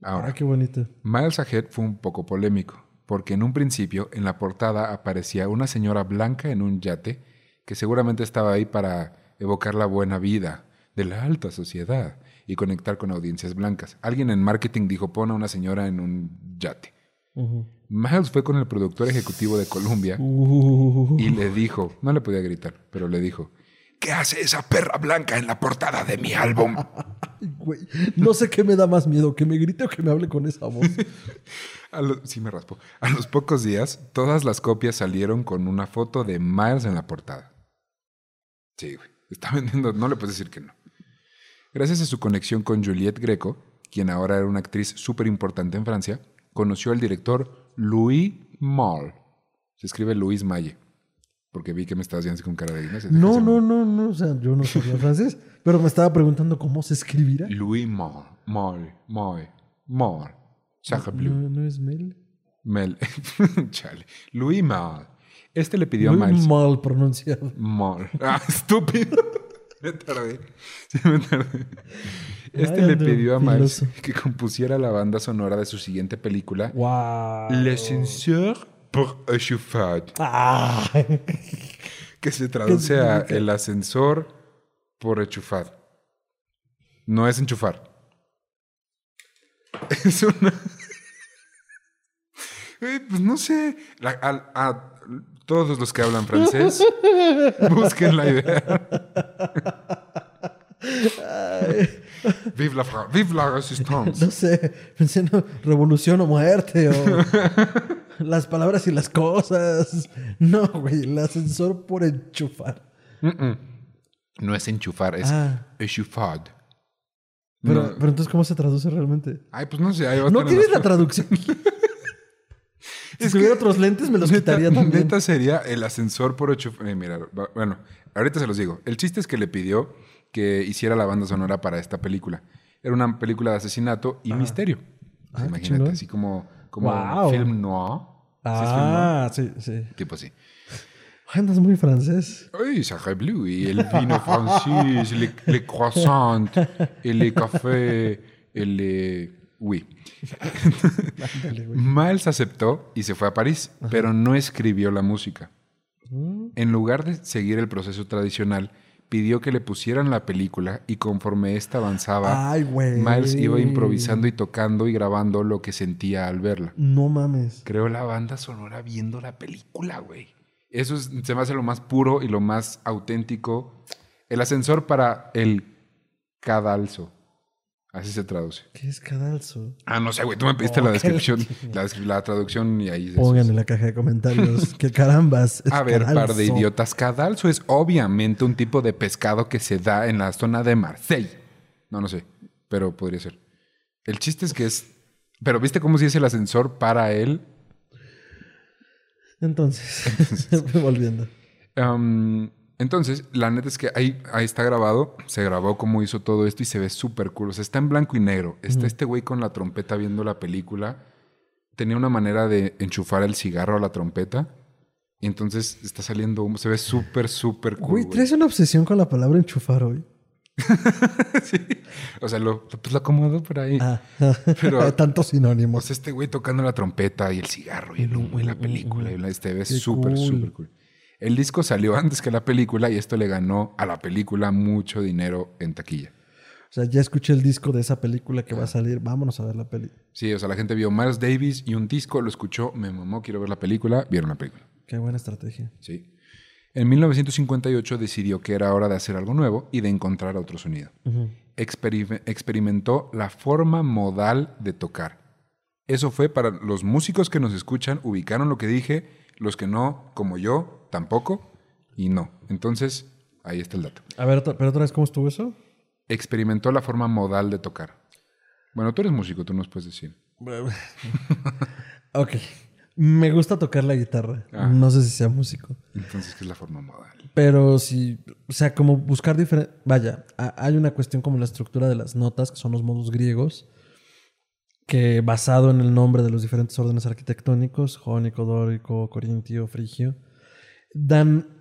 Ahora, Ah, qué bonito. Miles Ahead fue un poco polémico, porque en un principio en la portada aparecía una señora blanca en un yate que seguramente estaba ahí para evocar la buena vida de la alta sociedad y conectar con audiencias blancas. Alguien en marketing dijo, pon a una señora en un yate. Miles fue con el productor ejecutivo de Columbia Uh. y le dijo, no le podía gritar, pero le dijo, ¿qué hace esa perra blanca en la portada de mi álbum? No sé qué me da más miedo, que me grite o que me hable con esa voz. Sí me raspo. A los pocos días, todas las copias salieron con una foto de Miles en la portada. Sí, güey. Está vendiendo, no le puedes decir que no. Gracias a su conexión con Juliette Greco, quien ahora era una actriz súper importante en Francia, conoció al director Louis Malle. Se escribe Louis Malle. Porque vi que me estabas así con cara de Inés. No, no, no, no. O sea, yo no sabía francés, pero me estaba preguntando cómo se escribirá. Louis. Malle. Malle. Sacre bleu. No, no es Mel. Mel. Chale. Louis Malle. Este le pidió a Miles. mal pronunciado. Mal. Ah, estúpido. me tardé. Sí, me tardé. Este Ay, le pidió a Miles filoso. que compusiera la banda sonora de su siguiente película, Wow. L'ascenseur pour Ah. que se traduce a el ascensor por enchufar. No es enchufar. Es una... Güey, pues no sé. A, a todos los que hablan francés, busquen la idea. Vive la, vive la resistance. No sé, pensé en revolución o muerte o las palabras y las cosas. No, güey, el ascensor por enchufar. No es enchufar, es Ah. échauffade. Pero, No. pero entonces, ¿cómo se traduce realmente? Ay, pues no sé. Ahí va a No tienes la traducción. si Es tuviera otros lentes, me los Neta- quitaría también. neta sería el ascensor por ocho. eh, mira, bueno, ahorita se los digo. El chiste es que le pidió que hiciera la banda sonora para esta película. Era una película de asesinato y misterio. Ah, imagínate, así como, como Wow. film noir. ¿Sí es film noir? Ah, sí, sí. Tipo así. Andas muy francés. Ay, Sacre Bleu, y el vino francés, les, les croissants, y les cafés, el les... Oui. Ándale, güey. Miles aceptó y se fue a París, pero no escribió la música. Mm. En lugar de seguir el proceso tradicional, pidió que le pusieran la película y conforme ésta avanzaba, Ay. Miles iba improvisando y tocando y grabando lo que sentía al verla. No mames. Creó la banda sonora viendo la película, güey. Eso es- se me hace lo más puro y lo más auténtico. El ascensor para el cadalso. Así se traduce. ¿Qué es cadalso? Ah, no sé, güey. Tú me pediste Oh, la descripción, la, la traducción y ahí. Pongan en la caja de comentarios. que carambas. es A ver, par de idiotas. Cadalso es obviamente un tipo de pescado que se da en la zona de Marseille. No, no sé, pero podría ser. El chiste es que es. Pero viste cómo se dice el ascensor para él. Entonces, volviendo. Am, entonces, la neta es que ahí, ahí está grabado. Se grabó cómo hizo todo esto y se ve súper cool. O sea, está en blanco y negro. Está este güey con la trompeta viendo la película. Tenía una manera de enchufar el cigarro a la trompeta. Y entonces está saliendo humo. Se ve súper, súper cool. Güey, traes una obsesión con la palabra enchufar hoy. Sí. O sea, lo, pues lo acomodo por ahí. Ah, Pero- tantos O sinónimos. sea, este güey tocando la trompeta y el cigarro y el humo y la película. Y la, este ve Qué súper, cool. súper cool. El disco salió antes que la película y esto le ganó a la película mucho dinero en taquilla. O sea, ya escuché el disco de esa película que va a salir. Vámonos a ver la peli. Sí, o sea, la gente vio Miles Davis y un disco, lo escuchó, me mamó, quiero ver la película, vieron la película. Qué buena estrategia. Sí. En 1958 decidió que era hora de hacer algo nuevo y de encontrar otro sonido. Experime- experimentó la forma modal de tocar. Eso fue para los músicos que nos escuchan, ubicaron lo que dije, los que no, como yo, tampoco, y no. Entonces, ahí está el dato. A ver, pero otra vez, ¿cómo estuvo eso? Experimentó la forma modal de tocar. Bueno, tú eres músico, tú nos puedes decir. ok. Me gusta tocar la guitarra. Ah. No sé si sea músico. Entonces, ¿qué es la forma modal? Pero si, o sea, como buscar diferente. Vaya, ha- hay una cuestión como la estructura de las notas, que son los modos griegos, que basado en el nombre de los diferentes órdenes arquitectónicos, jónico, dórico, corintio, frigio, dan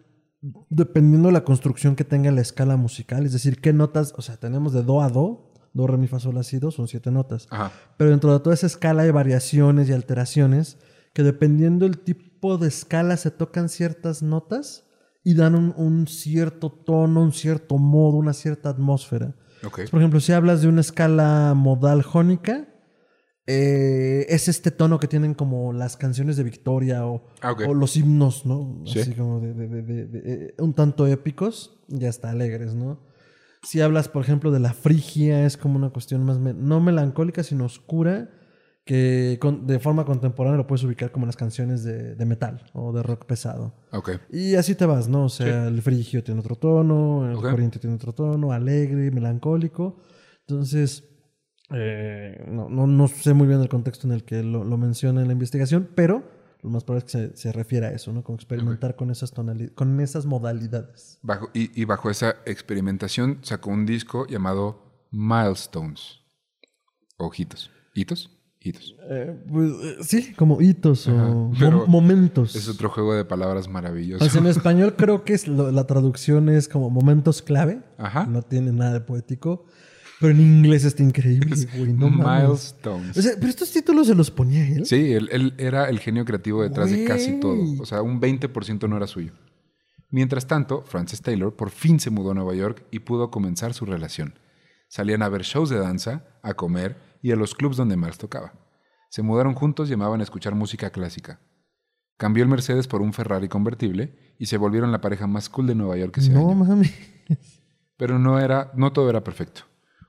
dependiendo de la construcción que tenga la escala musical, es decir, qué notas, o sea, tenemos de do a do, do, re, mi, fa, sol, la, si, do, son siete notas. Ajá. Pero dentro de toda esa escala hay variaciones y alteraciones que dependiendo del tipo de escala se tocan ciertas notas y dan un, un cierto tono, un cierto modo, una cierta atmósfera. Ok. Por ejemplo, si hablas de una escala modal jónica, eh, es este tono que tienen como las canciones de Victoria o, Ah, o los himnos, ¿no? Sí. Así como de, eh, un tanto épicos, ya está alegres, ¿no? Si hablas, por ejemplo, de la frigia, es como una cuestión más, me- no melancólica, sino oscura, que con- de forma contemporánea lo puedes ubicar como las canciones de, metal o de rock pesado. Ok. Y así te vas, ¿no? O sea, el frigio tiene otro tono, el Ok. corriente tiene otro tono, alegre, melancólico. Entonces, eh, no, no, no sé muy bien el contexto en el que lo, lo menciona en la investigación, pero lo más probable es que se, se refiere a eso, ¿no? Como experimentar con, esas tonali- con esas modalidades. Bajo, y, y bajo esa experimentación sacó un disco llamado Milestones. Ojitos. ¿Hitos? Hitos. Eh, pues, eh, sí, como hitos Ajá, o mo- momentos. Es otro juego de palabras maravilloso. Sea, en español creo que es lo- la traducción es como momentos clave. Ajá. No tiene nada de poético. Pero en inglés está increíble, güey. No. Milestones. O sea, pero estos títulos se los ponía él. Sí, él, él era el genio creativo detrás de casi todo. O sea, un 20% no era suyo. Mientras tanto, Frances Taylor por fin se mudó a Nueva York y pudo comenzar su relación. Salían a ver shows de danza, a comer y a los clubs donde Miles tocaba. Se mudaron juntos y amaban escuchar música clásica. Cambió el Mercedes por un Ferrari convertible y se volvieron la pareja más cool de Nueva York ese no año. mames. Pero no era, no todo era perfecto.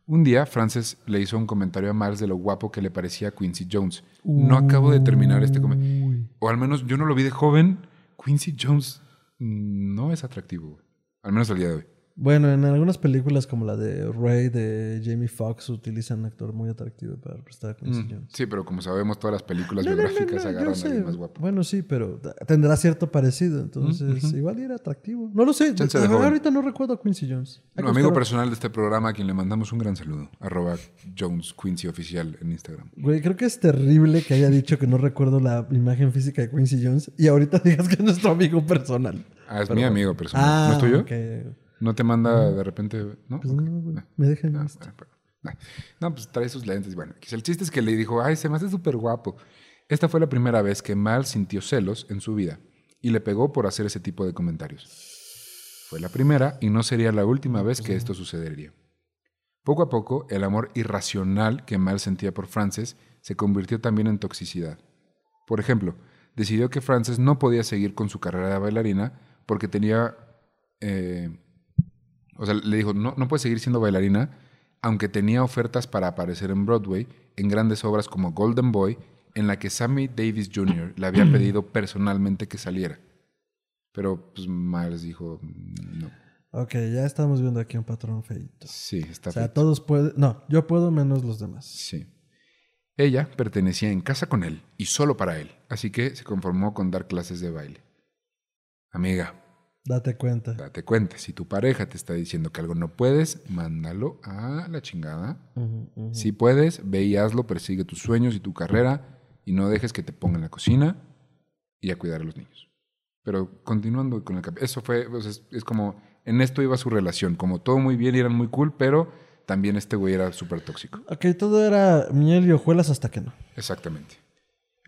Un día, Frances le hizo un comentario a Miles de lo guapo que le parecía Quincy Jones. No acabo de terminar este comentario. O al menos yo no lo vi de joven. Quincy Jones mm, no es atractivo. Al menos al día de hoy. Bueno, en algunas películas como la de Ray de Jamie Foxx utilizan un actor muy atractivo para prestar a Quincy Mm, Jones. Sí, pero como sabemos, todas las películas No, no, no, biográficas no, agarran a alguien más guapo. Bueno, sí, pero tendrá cierto parecido. Entonces, ujú. igual era atractivo. No lo sé. Ahorita no recuerdo a Quincy Jones. Un amigo personal de este programa a quien le mandamos un gran saludo. Arroba Jones Quincy Oficial en Instagram. Güey, creo que es terrible que haya dicho que no recuerdo la imagen física de Quincy Jones y ahorita digas que es nuestro amigo personal. Ah, es Pero mi amigo personal. Ah, ¿No es tuyo? ok. ¿No te manda de repente? ¿No? Pues no, güey, me deja en Ah, pero- ah. No, pues trae sus lentes. Bueno, el chiste es que le dijo, ay, se me hace súper guapo. Esta fue la primera vez que Miles sintió celos en su vida y le pegó por hacer ese tipo de comentarios. Fue la primera y no sería la última vez que esto sucedería. Poco a poco, el amor irracional que Miles sentía por Frances se convirtió también en toxicidad. Por ejemplo, decidió que Frances no podía seguir con su carrera de bailarina porque tenía... eh, o sea, le dijo, no, no puedes seguir siendo bailarina, aunque tenía ofertas para aparecer en Broadway en grandes obras como Golden Boy, en la que Sammy Davis Jr. le había pedido personalmente que saliera. Pero pues Miles dijo, no. Ok, ya estamos viendo aquí un patrón feito. Sí, está O sea, feito. todos pueden... No, yo puedo menos los demás. Sí. Ella pertenecía en casa con él y solo para él, así que se conformó con dar clases de baile. Amiga, Date cuenta. date cuenta, si tu pareja te está diciendo que algo no puedes, mándalo a la chingada. Si puedes, ve y hazlo, persigue tus sueños y tu carrera y no dejes que te pongan en la cocina y a cuidar a los niños. Pero continuando con el cap- eso fue, o sea, es, es como, en esto iba su relación, como todo muy bien y eran muy cool, pero también este güey era súper tóxico. Ok, todo era miel y hojuelas hasta que no. Exactamente.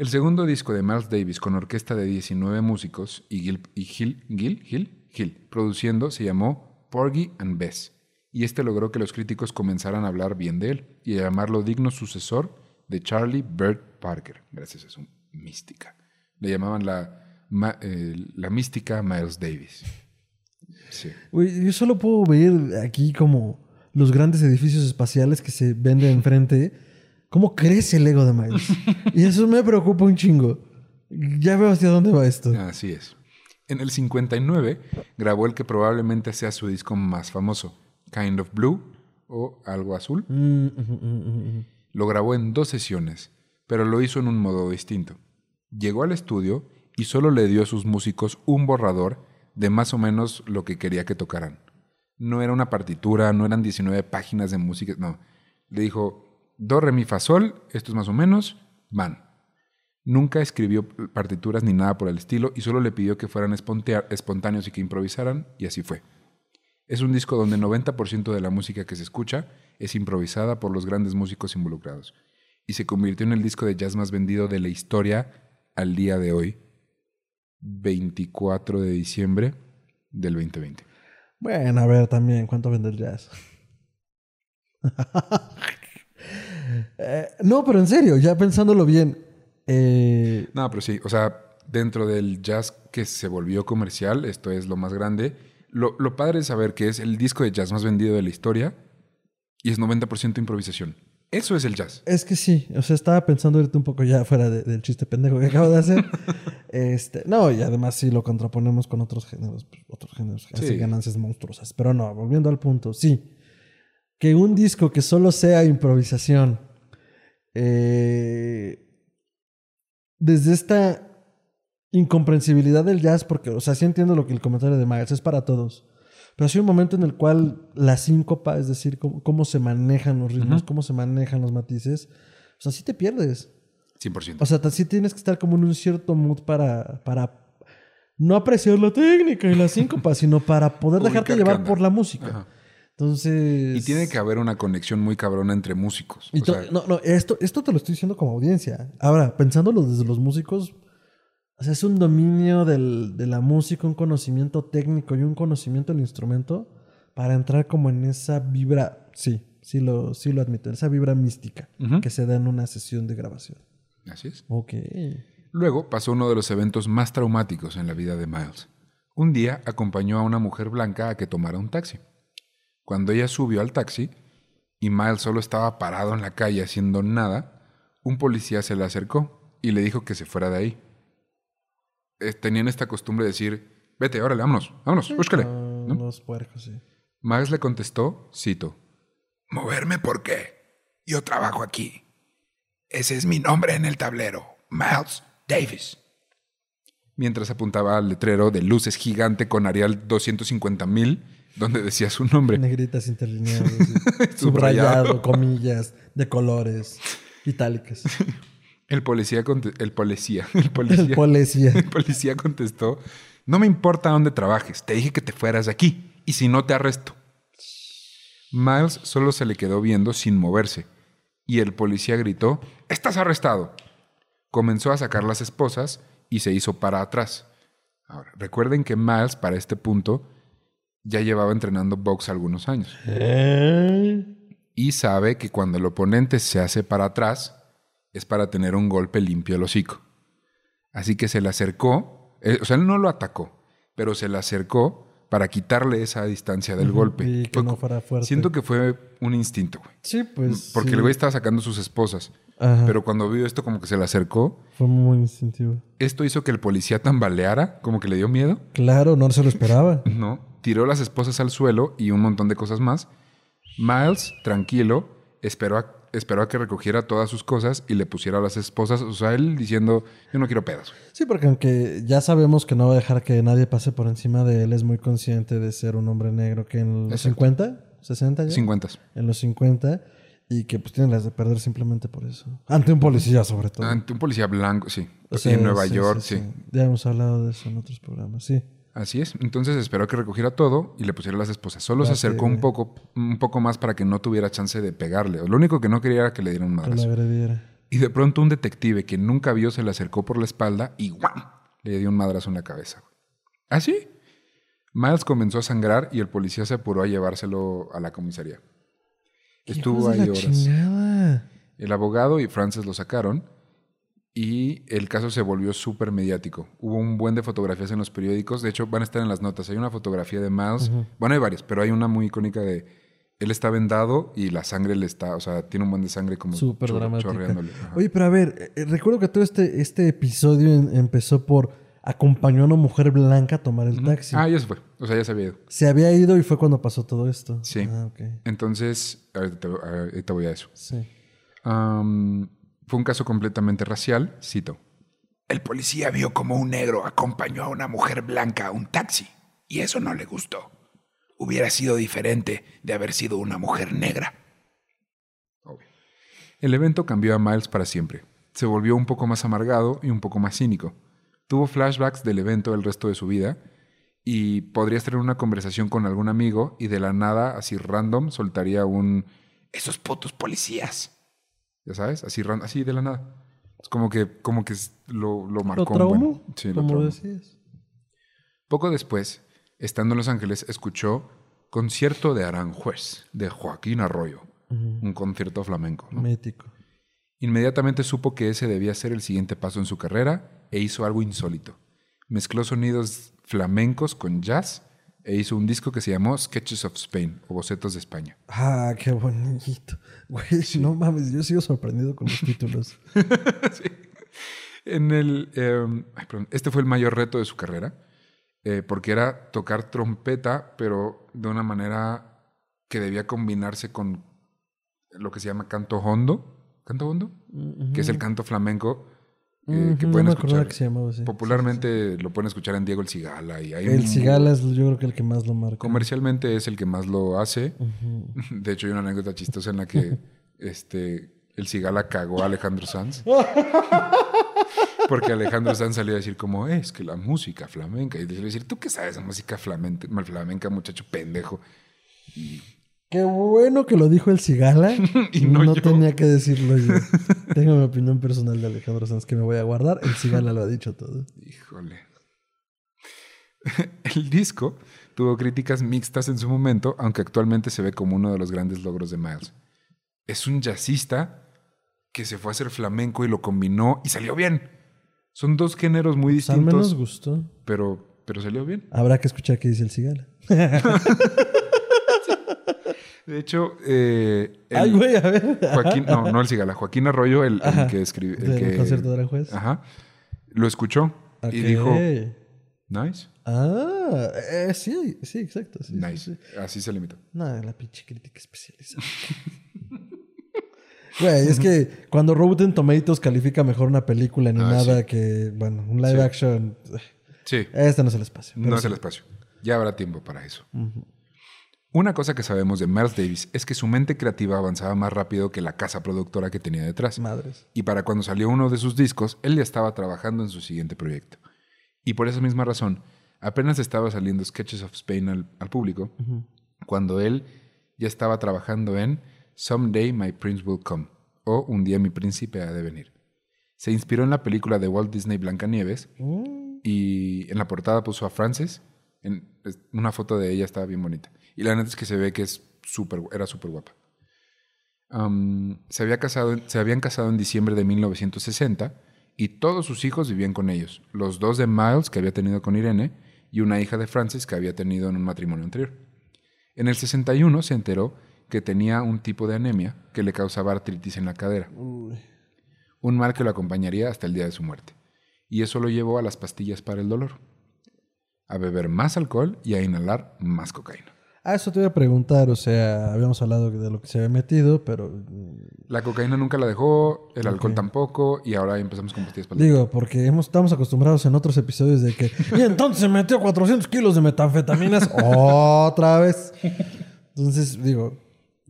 El segundo disco de Miles Davis con orquesta de 19 músicos y Gil, Gil, Gil, Gil, produciendo se llamó Porgy and Bess. Y este logró que los críticos comenzaran a hablar bien de él y a llamarlo digno sucesor de Charlie Bird Parker, gracias a su mística. Le llamaban la, eh, la mística Miles Davis. Sí. Güey, yo solo puedo ver aquí como los grandes edificios espaciales que se ven de enfrente. ¿Cómo crece el ego de Miles? y eso me preocupa un chingo. Ya veo hacia dónde va esto. Así es. En el 59 grabó el que probablemente sea su disco más famoso, Kind of Blue o Algo Azul. Mm, ujú, ujú. Lo grabó en dos sesiones, pero lo hizo en un modo distinto. Llegó al estudio y solo le dio a sus músicos un borrador de más o menos lo que quería que tocaran. No era una partitura, no eran 19 páginas de música, no. Le dijo, do, re, mi, fa, sol, esto es más o menos, van. Nunca escribió partituras ni nada por el estilo y solo le pidió que fueran espontáneos y que improvisaran y así fue. Es un disco donde 90% de la música que se escucha es improvisada por los grandes músicos involucrados y se convirtió en el disco de jazz más vendido de la historia al día de hoy, 24 de diciembre del 2020. Bueno, a ver también, ¿cuánto vende el jazz? Eh, no, pero en serio, ya pensándolo bien. eh, No, pero sí, o sea, dentro del jazz que se volvió comercial, esto es lo más grande. Lo, lo padre es saber que es el disco de jazz más vendido de la historia y es 90% improvisación. Eso es el jazz. es que sí, o sea, estaba pensando ahorita un poco ya fuera de- del chiste pendejo que acabo de hacer. este, no, y además si lo contraponemos con otros géneros, otros géneros Sí. ganancias monstruosas. Pero no, volviendo al punto, sí. Que un disco que solo sea improvisación, eh, desde esta incomprensibilidad del jazz, porque, o sea, sí entiendo lo que el comentario de Miles es para todos. Pero sí hay un momento en el cual la síncopa, es decir, cómo, cómo se manejan los ritmos, cómo se manejan los matices, o sea, sí te pierdes. 100%. O sea, sí tienes que estar como en un cierto mood para, para no apreciar la técnica y la síncopa, sino para poder dejarte llevar por la música. Ajá. Entonces... Y tiene que haber una conexión muy cabrona entre músicos. y O to- sea, no, no, esto, esto te lo estoy diciendo como audiencia. Ahora, pensándolo desde los músicos, o sea, es un dominio del- de la música, un conocimiento técnico y un conocimiento del instrumento para entrar como en esa vibra, sí, sí lo, sí lo admito, esa vibra mística que se da en una sesión de grabación. Así es. Ok. Luego pasó uno de los eventos más traumáticos en la vida de Miles. Un día acompañó a una mujer blanca a que tomara un taxi. Cuando ella subió al taxi y Miles solo estaba parado en la calle haciendo nada, un policía se le acercó y le dijo que se fuera de ahí. Eh, Tenían esta costumbre de decir, vete, órale, vámonos, vámonos, búscale. ¿no? Los puercos, sí. Miles le contestó, cito, ¿Moverme por qué? Yo trabajo aquí. Ese es mi nombre en el tablero, Miles Davis. Mientras apuntaba al letrero de luces gigante con Arial 250.000, donde decía su nombre. Negritas interlineadas. Subrayado. comillas, de colores, itálicas. El policía, el policía, el policía, El policía. el policía contestó, no me importa dónde trabajes, te dije que te fueras de aquí, y si no te arresto. Miles solo se le quedó viendo sin moverse, y el policía gritó, estás arrestado. Comenzó a sacar las esposas y se hizo para atrás. Ahora, recuerden que Miles para este punto ya llevaba entrenando box algunos años ¿Eh? y sabe que cuando el oponente se hace para atrás es para tener un golpe limpio al hocico. Así que se le acercó, eh, o sea, él no lo atacó, pero se le acercó para quitarle esa distancia del golpe. Y que Fue no co- fuera fuerte. Siento que fue un instinto, güey. Sí, pues. Porque sí. el güey estaba sacando sus esposas, Ajá, pero cuando vio esto como que se le acercó, Fue muy instintivo. esto hizo que el policía tambaleara, como que le dio miedo, Claro, no se lo esperaba. ¿no? Tiró las esposas al suelo y un montón de cosas más. Miles, tranquilo, esperó a, esperó a que recogiera todas sus cosas y le pusiera las esposas. O sea, él diciendo, yo no quiero pedos. Sí, porque aunque ya sabemos que no va a dejar que nadie pase por encima de él, es muy consciente de ser un hombre negro que en los Exacto. 50, 60 ya. 50. En los 50. Y que pues tiene las de perder simplemente por eso. Ante un policía, sobre todo. Ante un policía blanco, sí. O y sea, en Nueva sí, York, sí, sí. sí. Ya hemos hablado de eso en otros programas, sí. Así es. Entonces esperó a que recogiera todo y le pusiera las esposas. Solo se acercó un poco, un poco más para que no tuviera chance de pegarle. Lo único que no quería era que le dieran un madrazo. Y de pronto un detective que nunca vio se le acercó por la espalda y ¡guam! le dio un madrazo en la cabeza. ¿Así? Miles comenzó a sangrar y el policía se apuró a llevárselo a la comisaría. Estuvo ahí horas. chingada. El abogado y Frances lo sacaron y el caso se volvió súper mediático. Hubo un buen de fotografías en los periódicos. De hecho, van a estar en las notas. Hay una fotografía de Miles. Bueno, hay varias, pero hay una muy icónica de él está vendado y la sangre le está, o sea, tiene un buen de sangre como Súper chorreándole. Ajá. Oye, pero a ver, eh, recuerdo que todo este, este episodio en- empezó por acompañó a una mujer blanca a tomar el taxi. Ah, ya se fue. O sea, ya se había ido. Se había ido y fue cuando pasó todo esto. Sí. Ah, ok. Entonces, ahorita te, ahorita voy a eso. Sí. Am, fue un caso completamente racial, cito. El policía vio como un negro acompañó a una mujer blanca a un taxi y eso no le gustó. Hubiera sido diferente de haber sido una mujer negra. Obvio. El evento cambió a Miles para siempre. se volvió un poco más amargado y un poco más cínico. Tuvo flashbacks del evento el resto de su vida y podrías tener una conversación con algún amigo y de la nada, así random, soltaría un esos putos policías. Ya sabes, así, así de la nada. Es como que, como que lo, lo marcó. ¿Lo un buen- traumó? Sí, lo como traumó. decías. Poco después, estando en Los Ángeles, escuchó Concierto de Aranjuez, de Joaquín Arroyo, un concierto flamenco. ¿no? Mítico. Inmediatamente supo que ese debía ser el siguiente paso en su carrera e hizo algo insólito. Mezcló sonidos flamencos con jazz e hizo un disco que se llamó Sketches of Spain o Bocetos de España. Ah, qué bonito. Güey, no mames, yo sigo sorprendido con los títulos. En el, eh, ay, perdón, este fue el mayor reto de su carrera, eh, porque era tocar trompeta, pero de una manera que debía combinarse con lo que se llama canto hondo, canto hondo, que es el canto flamenco eh, que pueden no me escuchar. que se llamaba. Popularmente lo pueden escuchar en Diego el Cigala y hay El un- Cigala es yo creo que el que más lo marca. comercialmente es el que más lo hace. De hecho, hay una anécdota chistosa en la que este, el Cigala cagó a Alejandro Sanz. Porque Alejandro Sanz salió a decir como, "Eh, es que la música flamenca. Y le decir, ¿tú qué sabes de música flamenca, mal flamenca, muchacho pendejo? Qué bueno que lo dijo el Cigala. Y no no yo. tenía que decirlo yo. Tengo mi opinión personal de Alejandro Sanz que me voy a guardar. El Cigala lo ha dicho todo. Híjole. El disco tuvo críticas mixtas en su momento, aunque actualmente se ve como uno de los grandes logros de Miles. Es un jazzista que se fue a hacer flamenco y lo combinó y salió bien. Son dos géneros muy Pues al menos distintos, gustó. pero, pero salió bien. Habrá que escuchar qué dice el Cigala. De hecho, eh, el- Ay, güey, a ver. Joaquín, no, no el Cigala, Joaquín Arroyo, el, que escribió, el que, concierto de Aranjuez. Ajá, lo escuchó y dijo, nice, Ah, eh, sí, sí, exacto. sí, nice. sí. Así se limitó. No, la pinche crítica especializada. Güey, es que cuando Rotten Tomatoes califica mejor una película animada Ah, sí. que, bueno, un live action, Sí, este no es el espacio. no es el espacio. Ya habrá tiempo para eso. Ujú. Una cosa que sabemos de Miles Davis es que su mente creativa avanzaba más rápido que la casa productora que tenía detrás. Madres. Y para cuando salió uno de sus discos, él ya estaba trabajando en su siguiente proyecto. Y por esa misma razón, apenas estaba saliendo Sketches of Spain al, al público, cuando él ya estaba trabajando en Someday My Prince Will Come o Un día mi príncipe ha de venir. Se inspiró en la película de Walt Disney Blancanieves Mm, y en la portada puso a Frances. En, una foto de ella estaba bien bonita. Y la neta es que se ve que es súper, era súper guapa. Se, había casado, se habían casado en diciembre de 1960 y todos sus hijos vivían con ellos. Los dos de Miles que había tenido con Irene y una hija de Frances que había tenido en un matrimonio anterior. En el 61 se enteró que tenía un tipo de anemia que le causaba artritis en la cadera uy. un mal que lo acompañaría hasta el día de su muerte. Y eso lo llevó a las pastillas para el dolor, a beber más alcohol y a inhalar más cocaína. Ah, eso te voy a preguntar, o sea, habíamos hablado de lo que se había metido, pero La cocaína nunca la dejó, el alcohol tampoco, y ahora empezamos con pastillas para digo, porque hemos, estamos acostumbrados en otros episodios de que, y entonces se metió 400 kilos de metanfetaminas otra vez. Entonces, digo,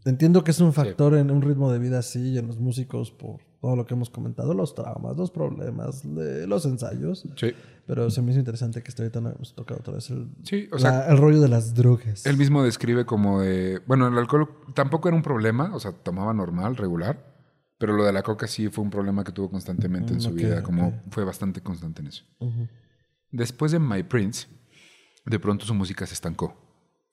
entiendo que es un factor en un ritmo de vida así, y en los músicos, por todo lo que hemos comentado, los traumas, los problemas, le- los ensayos. Sí, Pero se me hizo interesante que hasta ahorita no hemos tocado otra vez el, sí, o la- sea, el rollo de las drogas. él mismo describe como de, bueno, el alcohol tampoco era un problema, o sea, tomaba normal, regular, pero lo de la coca sí fue un problema que tuvo constantemente en Mm, su vida, como fue bastante constante en eso. Después de My Prince, de pronto su música se estancó.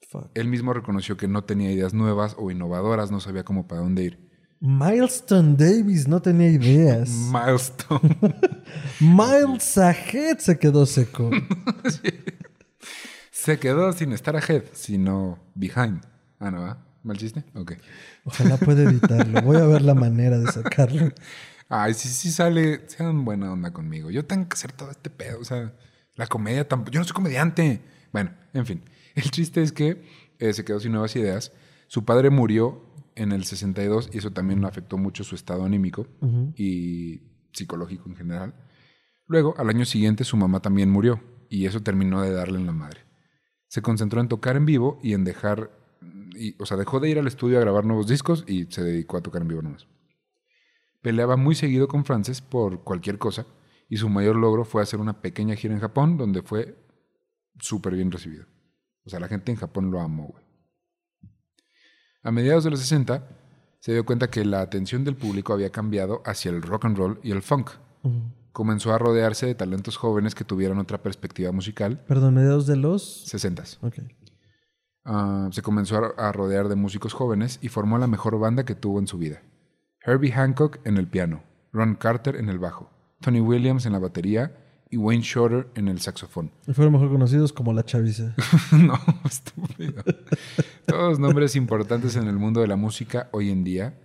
Fuck. Él mismo reconoció que no tenía ideas nuevas o innovadoras, no sabía cómo para dónde ir. Milestone Davis no tenía ideas. Milestone. Miles Ahead se quedó seco. Se quedó sin estar ahead, sino behind. Ah, ¿no va? ¿Mal chiste? Ok. Ojalá pueda editarlo. Voy a ver la manera de sacarlo. Ay, sí, sí sale. Sean buena onda conmigo. Yo tengo que hacer todo este pedo. O sea, la comedia tampoco. Yo no soy comediante. Bueno, en fin. El chiste es que eh, se quedó sin nuevas ideas. Su padre murió en el 62 y eso también afectó mucho su estado anímico y psicológico en general. Luego, al año siguiente, su mamá también murió y eso terminó de darle en la madre. Se concentró en tocar en vivo y en dejar, y, o sea, dejó de ir al estudio a grabar nuevos discos y se dedicó a tocar en vivo nomás. Peleaba muy seguido con Frances por cualquier cosa y su mayor logro fue hacer una pequeña gira en Japón donde fue súper bien recibido. O sea, la gente en Japón lo amó, güey. A mediados de los 60 se dio cuenta que la atención del público había cambiado hacia el rock and roll y el funk. Comenzó a rodearse de talentos jóvenes que tuvieran otra perspectiva musical. Perdón, mediados de los... 60. Ok. Ah, se comenzó a rodear de músicos jóvenes y formó la mejor banda que tuvo en su vida. Herbie Hancock en el piano, Ron Carter en el bajo, Tony Williams en la batería y Wayne Shorter en el saxofón. Y fueron mejor conocidos como la chaviza. no, estúpido. Todos nombres importantes en el mundo de la música hoy en día.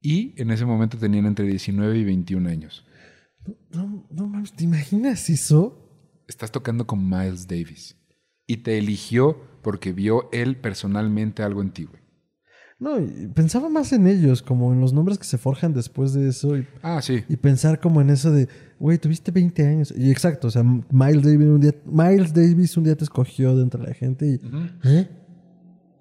Y en ese momento tenían entre 19 y 21 años. No, no mames, ¿te imaginas eso? Estás tocando con Miles Davis. Y te eligió porque vio él personalmente algo en ti, güey. No, y pensaba más en ellos, como en los nombres que se forjan después de eso. Y, Ah, sí. y pensar como en eso de, güey, tuviste 20 años. Y exacto, o sea, Miles Davis un día, Miles Davis un día te escogió de entre la gente y... ¿Eh?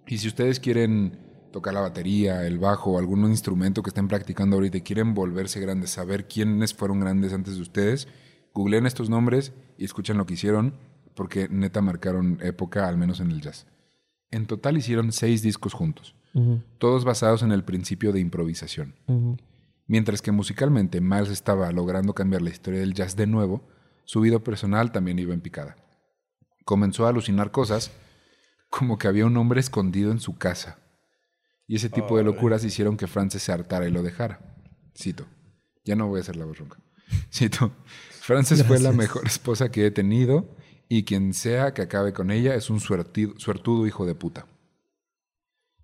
Y si ustedes quieren tocar la batería, el bajo o algún instrumento que estén practicando ahorita y quieren volverse grandes, saber quiénes fueron grandes antes de ustedes, googleen estos nombres y escuchen lo que hicieron, porque neta marcaron época, al menos en el jazz. En total hicieron seis discos juntos, Todos basados en el principio de improvisación. Mientras que musicalmente Miles estaba logrando cambiar la historia del jazz de nuevo, su vida personal también iba en picada. Comenzó a alucinar cosas como que había un hombre escondido en su casa. Y ese tipo de locuras hicieron que Frances se hartara y lo dejara. Cito. Ya no voy a hacer la voz ronca. Cito. Frances fue la mejor esposa que he tenido y quien sea que acabe con ella es un suertido- suertudo hijo de puta.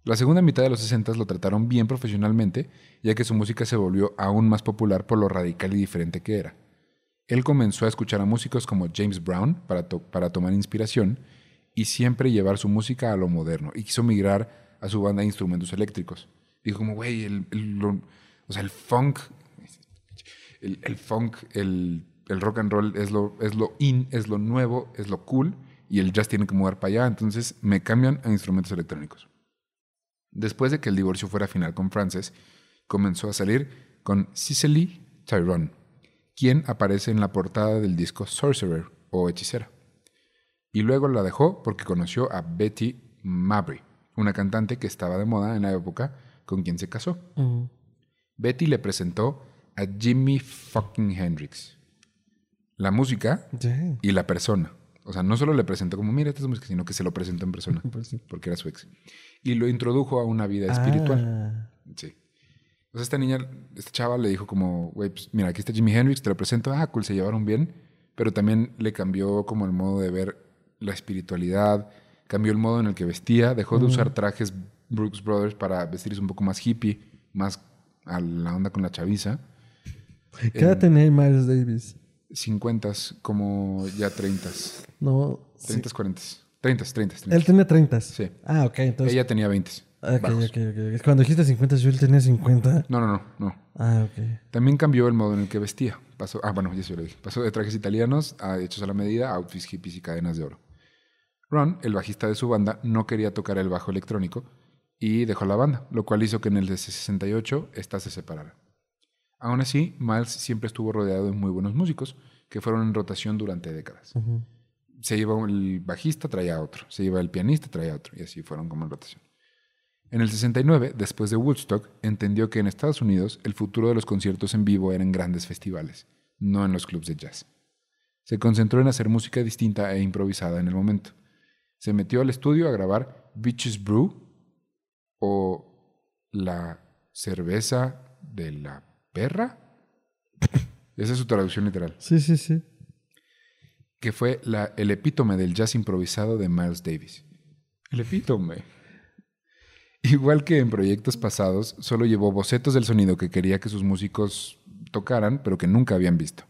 La segunda mitad de los 60 lo trataron bien profesionalmente, ya que su música se volvió aún más popular por lo radical y diferente que era. Él comenzó a escuchar a músicos como James Brown para, to- para tomar inspiración y siempre llevar su música a lo moderno y quiso migrar a su banda de instrumentos eléctricos. Dijo como, güey, el, funk, el, funk, el rock and roll es lo, es lo in, es lo nuevo, es lo cool y el jazz tiene que mudar para allá, entonces me cambian a instrumentos electrónicos. Después de que el divorcio fuera final con Frances, comenzó a salir con Cicely Tyrone, quien aparece en la portada del disco Sorcerer o Hechicera. Y luego la dejó porque conoció a Betty Mabry, una cantante que estaba de moda en la época con quien se casó. Betty le presentó a Jimi fucking Hendrix. La música y la persona. O sea, no solo le presentó como, mira, esta es música, sino que se lo presentó en persona, Pues sí. porque era su ex. Y lo introdujo a una vida espiritual. Ah, Sí. Sea, esta niña, esta chava le dijo como, güey, pues mira, aquí está Jimi Hendrix, te lo presento, ah, cool, se llevaron bien, pero también le cambió como el modo de ver la espiritualidad, cambió el modo en el que vestía, dejó de usar trajes Brooks Brothers para vestirse un poco más hippie, más a la onda con la chaviza. ¿Qué edad tenía Miles Davis? 50, como ya 30, No. sí. 30, 40, 30, 30, 30. Él tenía 30. Sí. Ah, ok, entonces. Ella tenía 20. Ah, ok, bajos. ok, ok. Cuando dijiste 50, yo él tenía 50. No, no, no, no. Ah, ok. También cambió el modo en el que vestía. Pasó, ah, bueno, ya se lo dije. Pasó de trajes italianos a hechos a la medida a outfits hippies y cadenas de oro. Ron, el bajista de su banda, no quería tocar el bajo electrónico y dejó la banda, lo cual hizo que en el de 68 ésta se separara. Aún así, Miles siempre estuvo rodeado de muy buenos músicos que fueron en rotación durante décadas. Ujú. Se iba el bajista, traía otro. Se iba el pianista, traía otro. Y así fueron como en rotación. En el 69, después de Woodstock, entendió que en Estados Unidos el futuro de los conciertos en vivo era grandes festivales, no en los clubs de jazz. Se concentró en hacer música distinta e improvisada en el momento. Se metió al estudio a grabar Beaches Brew o La cerveza de la perra. Esa es su traducción literal Sí, sí, sí. Que fue la- el epítome del jazz improvisado de Miles Davis. El epítome. Igual que en proyectos pasados, solo llevó bocetos del sonido que quería que sus músicos tocaran, pero que nunca habían visto.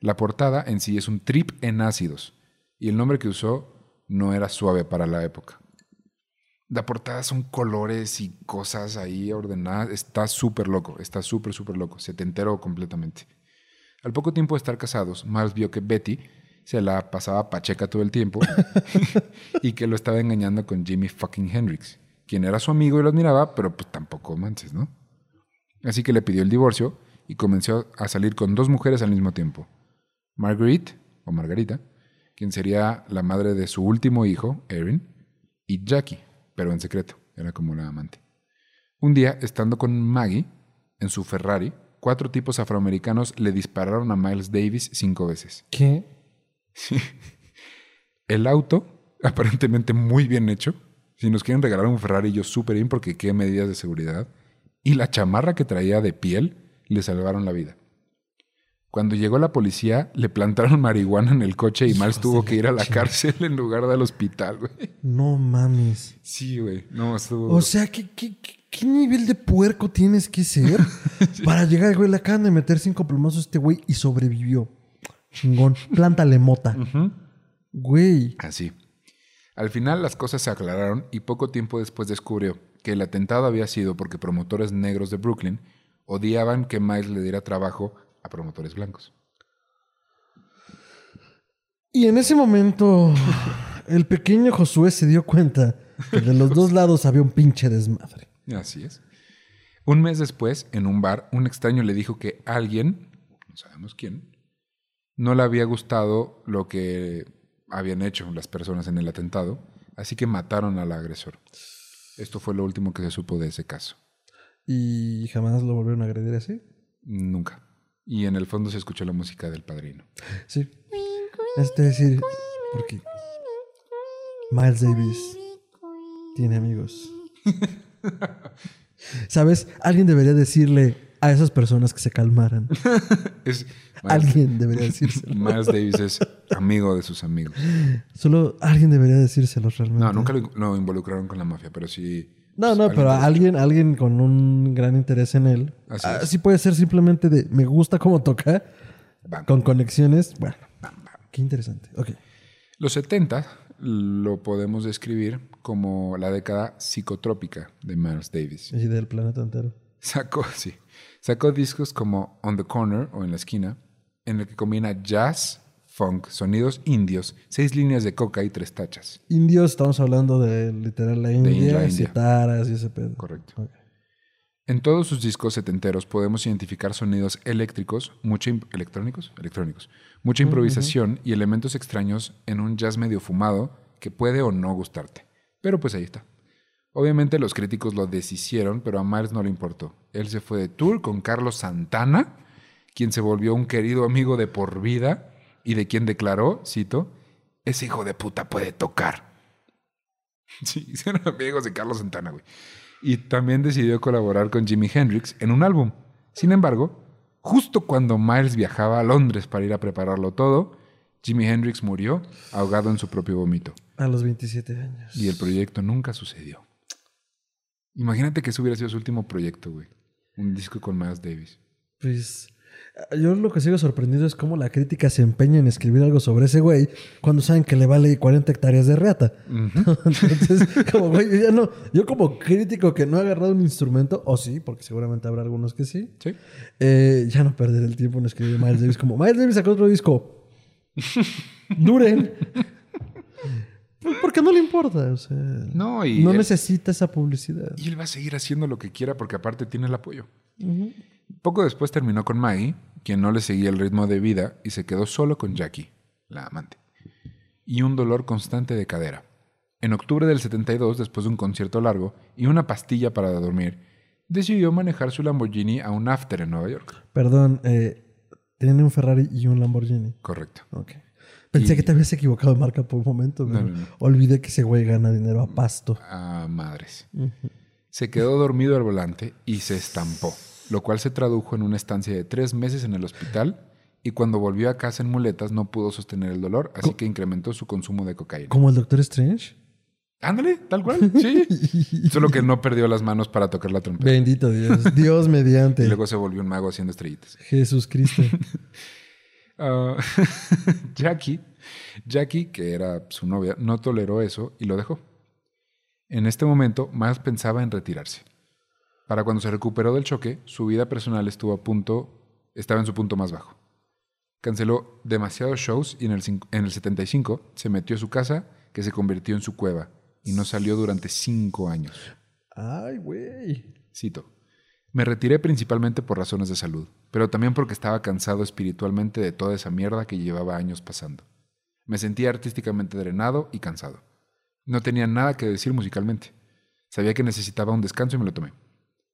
La portada en sí es un trip en ácidos, y el nombre que usó no era suave para la época. La portada son colores y cosas ahí ordenadas. Está súper loco, está súper, súper loco. Se te enteró completamente. Al poco tiempo de estar casados, Miles vio que Betty se la pasaba pacheca todo el tiempo y que lo estaba engañando con Jimmy fucking Hendrix, quien era su amigo y lo admiraba, pero pues tampoco manches, ¿no? Así que le pidió el divorcio y comenzó a salir con dos mujeres al mismo tiempo. Marguerite, o Margarita, quien sería la madre de su último hijo, Erin, y Jackie, pero en secreto, era como la amante. Un día, estando con Maggie en su Ferrari, cuatro tipos afroamericanos le dispararon a Miles Davis cinco veces. ¿Qué? El auto, aparentemente muy bien hecho. Si nos quieren regalar un Ferrari, yo súper bien porque qué medidas de seguridad. Y la chamarra que traía de piel le salvaron la vida. Cuando llegó la policía, le plantaron marihuana en el coche y Miles tuvo que ir a la cárcel en lugar del hospital, güey. No mames. Sí, güey. No, estuvo... O sea, ¿qué, qué, qué- qué nivel de puerco tienes que ser para llegar, güey? Le acaban de meter cinco plomazos a este güey y sobrevivió. Chingón. Plántale mota. Güey. Así. Al final las cosas se aclararon y poco tiempo después descubrió que el atentado había sido porque promotores negros de Brooklyn odiaban que Miles le diera trabajo a promotores blancos. Y en ese momento, el pequeño Josué se dio cuenta que de los dos lados había un pinche desmadre. Así es. Un mes después, en un bar, un extraño le dijo que alguien, no sabemos quién, no le había gustado lo que habían hecho las personas en el atentado, así que mataron al agresor. Esto fue lo último que se supo de ese caso. Y jamás lo volvieron a agredir así. Nunca. Y en el fondo se escuchó la música del padrino. Sí. Es decir, porque Miles Davis tiene amigos. ¿Sabes? Alguien debería decirle a esas personas que se calmaran. Es, Alguien debería decírselo. Miles Davis es amigo de sus amigos. Solo alguien debería decírselo realmente. No, nunca lo, lo involucraron con la mafia, pero sí. No, pues, no, alguien pero alguien, alguien con un gran interés en él. Así Ah, sí puede ser simplemente de me gusta cómo toca, Bam, con conexiones. Bueno, bam, bam. qué interesante. Ok. Los 70 lo podemos describir como la década psicotrópica de Miles Davis. Y del planeta entero. Sacó, sí, sacó discos como On the Corner o En la esquina, en el que combina jazz, funk, sonidos indios, seis líneas de coca y tres tachas. Indios, estamos hablando de literal la India, la India. citaras y ese pedo. Correcto. En todos sus discos setenteros podemos identificar sonidos eléctricos, mucho electrónicos, electrónicos, mucha improvisación y elementos extraños en un jazz medio fumado que puede o no gustarte. Pero pues ahí está. Obviamente los críticos lo deshicieron, pero a Miles no le importó. Él se fue de tour con Carlos Santana, quien se volvió un querido amigo de por vida y de quien declaró, cito, ese hijo de puta puede tocar. Sí, eran amigos de Carlos Santana, güey. Y también decidió colaborar con Jimi Hendrix en un álbum. Sin embargo, justo cuando Miles viajaba a Londres para ir a prepararlo todo, Jimi Hendrix murió ahogado en su propio vómito. A los 27 años. Y el proyecto nunca sucedió. Imagínate que ese hubiera sido su último proyecto, güey. Un disco con Miles Davis. Pues yo lo que sigo sorprendido es cómo la crítica se empeña en escribir algo sobre ese güey cuando saben que le vale 40 hectáreas de reata. Entonces, como güey, yo ya no, yo como crítico que no ha agarrado un instrumento, o sí, porque seguramente habrá algunos que sí, Sí. eh, ya no perder el tiempo en escribir Miles Davis como Miles Davis sacó otro disco. Duren. Pues porque no le importa, o sea, No, y, no él, necesita esa publicidad. y él va a seguir haciendo lo que quiera porque aparte tiene el apoyo. Poco después terminó con Maggie, quien no le seguía el ritmo de vida y se quedó solo con Jackie, la amante. Y un dolor constante de cadera. En octubre del 72, después de un concierto largo y una pastilla para dormir, decidió manejar su Lamborghini a un after en Nueva York. Perdón, eh, tiene un Ferrari y un Lamborghini. Correcto. Ok. Pensé Y- que te habías equivocado de marca por un momento, No, pero no, no. olvidé que ese güey gana dinero a pasto. A madres. Se quedó dormido al volante y se estampó, lo cual se tradujo en una estancia de tres meses en el hospital y cuando volvió a casa en muletas no pudo sostener el dolor, así que incrementó su consumo de cocaína. Como el Doctor Strange. Ándale, tal cual, sí. Solo que no perdió las manos para tocar la trompeta. Bendito Dios. Dios mediante. Y luego se volvió un mago haciendo estrellitas. Jesús Cristo. Ah, Jackie, Jackie, que era su novia, no toleró eso y lo dejó. En este momento, Miles pensaba en retirarse. Para cuando se recuperó del choque, su vida personal estuvo a punto, estaba en su punto más bajo. Canceló demasiados shows y en el, en el 75 se metió a su casa, que se convirtió en su cueva, y no salió durante cinco años. Ay, güey. Cito. Me retiré principalmente por razones de salud, pero también porque estaba cansado espiritualmente de toda esa mierda que llevaba años pasando. Me sentía artísticamente drenado y cansado. No tenía nada que decir musicalmente. Sabía que necesitaba un descanso y me lo tomé.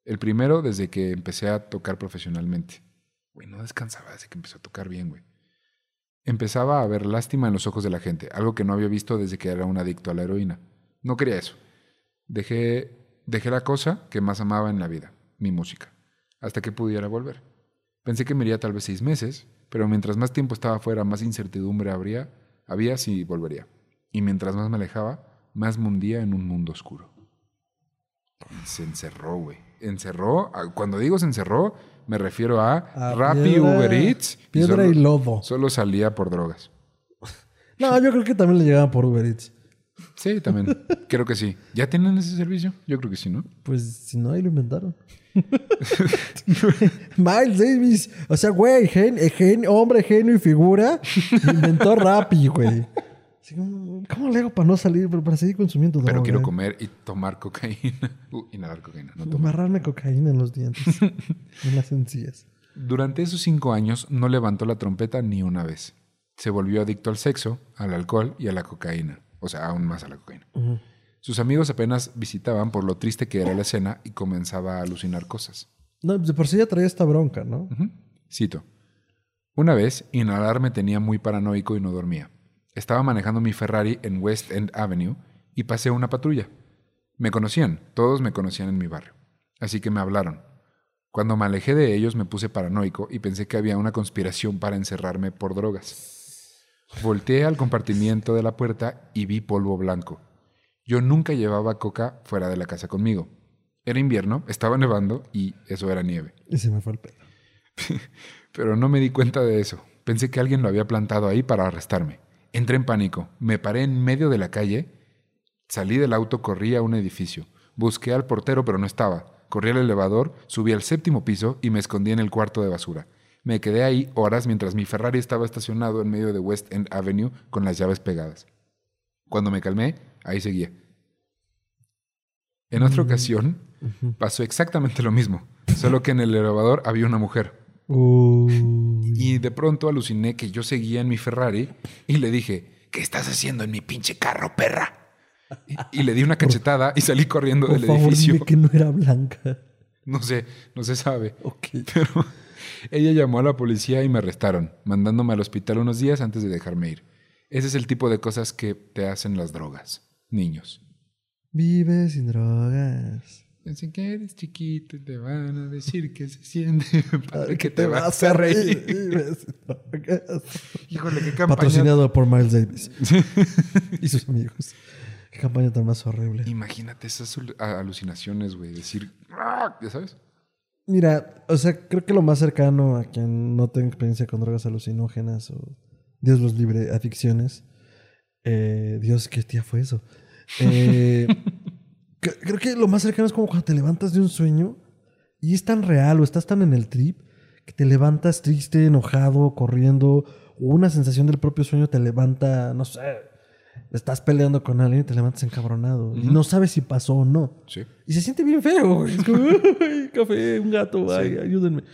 El primero desde que empecé a tocar profesionalmente. Güey, no descansaba desde que empezó a tocar bien, güey. Empezaba a ver lástima en los ojos de la gente, algo que no había visto desde que era un adicto a la heroína. No quería eso. Dejé, dejé la cosa que más amaba en la vida, mi música, hasta que pudiera volver. Pensé que me iría tal vez seis meses, pero mientras más tiempo estaba fuera, más incertidumbre habría, había si volvería. Y mientras más me alejaba, más me hundía en un mundo oscuro. Se encerró, güey. Encerró, ah, cuando digo se encerró, me refiero a, A Rappi, piedra- Uber Eats. Piedra solo, y lodo. Solo salía por drogas. No, yo creo que también le llegaban por Uber Eats. Sí, también. creo que sí. ¿Ya tienen ese servicio? Yo creo que sí, ¿no? Pues si no, ahí lo inventaron. Miles Davis, o sea, güey, gen- eh, gen- hombre, genio y figura, inventó Rappi, güey. ¿Cómo le hago para no salir, para seguir consumiendo droga? Pero quiero comer y tomar cocaína. Uh, inhalar cocaína, no tomar. Amarrarme cocaína en los dientes, en las encías. Durante esos cinco años no levantó la trompeta ni una vez. Se volvió adicto al sexo, al alcohol y a la cocaína. O sea, aún más a la cocaína. Ujú. Sus amigos apenas visitaban por lo triste que era la escena y comenzaba a alucinar cosas. No, de por sí ya traía esta bronca, ¿no? Cito. Una vez, inhalar me tenía muy paranoico y no dormía. Estaba manejando mi Ferrari en West End Avenue y pasé una patrulla. Me conocían, todos me conocían en mi barrio. Así que me hablaron. Cuando me alejé de ellos me puse paranoico y pensé que había una conspiración para encerrarme por drogas. Volteé al compartimiento de la puerta y vi polvo blanco. Yo nunca llevaba coca fuera de la casa conmigo. Era invierno, estaba nevando y eso era nieve. Y se me fue el pelo. Pero no me di cuenta de eso. Pensé que alguien lo había plantado ahí para arrestarme. Entré en pánico. Me paré en medio de la calle. Salí del auto, corrí a un edificio. Busqué al portero, pero no estaba. Corrí al elevador, subí al séptimo piso y me escondí en el cuarto de basura. Me quedé ahí horas mientras mi Ferrari estaba estacionado en medio de West End Avenue con las llaves pegadas. Cuando me calmé, ahí seguía. En otra ocasión, pasó exactamente lo mismo, solo que en el elevador había una mujer. Uy. Y de pronto aluciné que yo seguía en mi Ferrari y le dije, ¿qué estás haciendo en mi pinche carro, perra? Y, y le di una cachetada y salí corriendo Por del favor, edificio. dime que no era blanca. No sé, no se sabe. Ok. Pero ella llamó a la policía y me arrestaron, mandándome al hospital unos días antes de dejarme ir. Ese es el tipo de cosas que te hacen las drogas, niños. Vive sin drogas. Pensé que eres chiquito y te van a decir que se siente padre Ay, que te vas a reír. Vive sin drogas. Híjole, qué campaña. Patrocinado por Miles Davis y sus amigos. Qué campaña tan más horrible. Imagínate esas alucinaciones, güey. Decir, "Ah", ya sabes. Mira, o sea, creo que lo más cercano a quien no tenga experiencia con drogas alucinógenas o Dios los libre, adicciones. eh, Dios, ¿qué tía fue eso? Eh, cre- creo que lo más cercano es como cuando te levantas de un sueño y es tan real o estás tan en el trip que te levantas triste, enojado, corriendo, o una sensación del propio sueño te levanta, no sé, estás peleando con alguien y te levantas encabronado y no sabes si pasó o no. Sí. Y se siente bien feo. Es como, "Ay, café, un gato, ay, ayúdenme.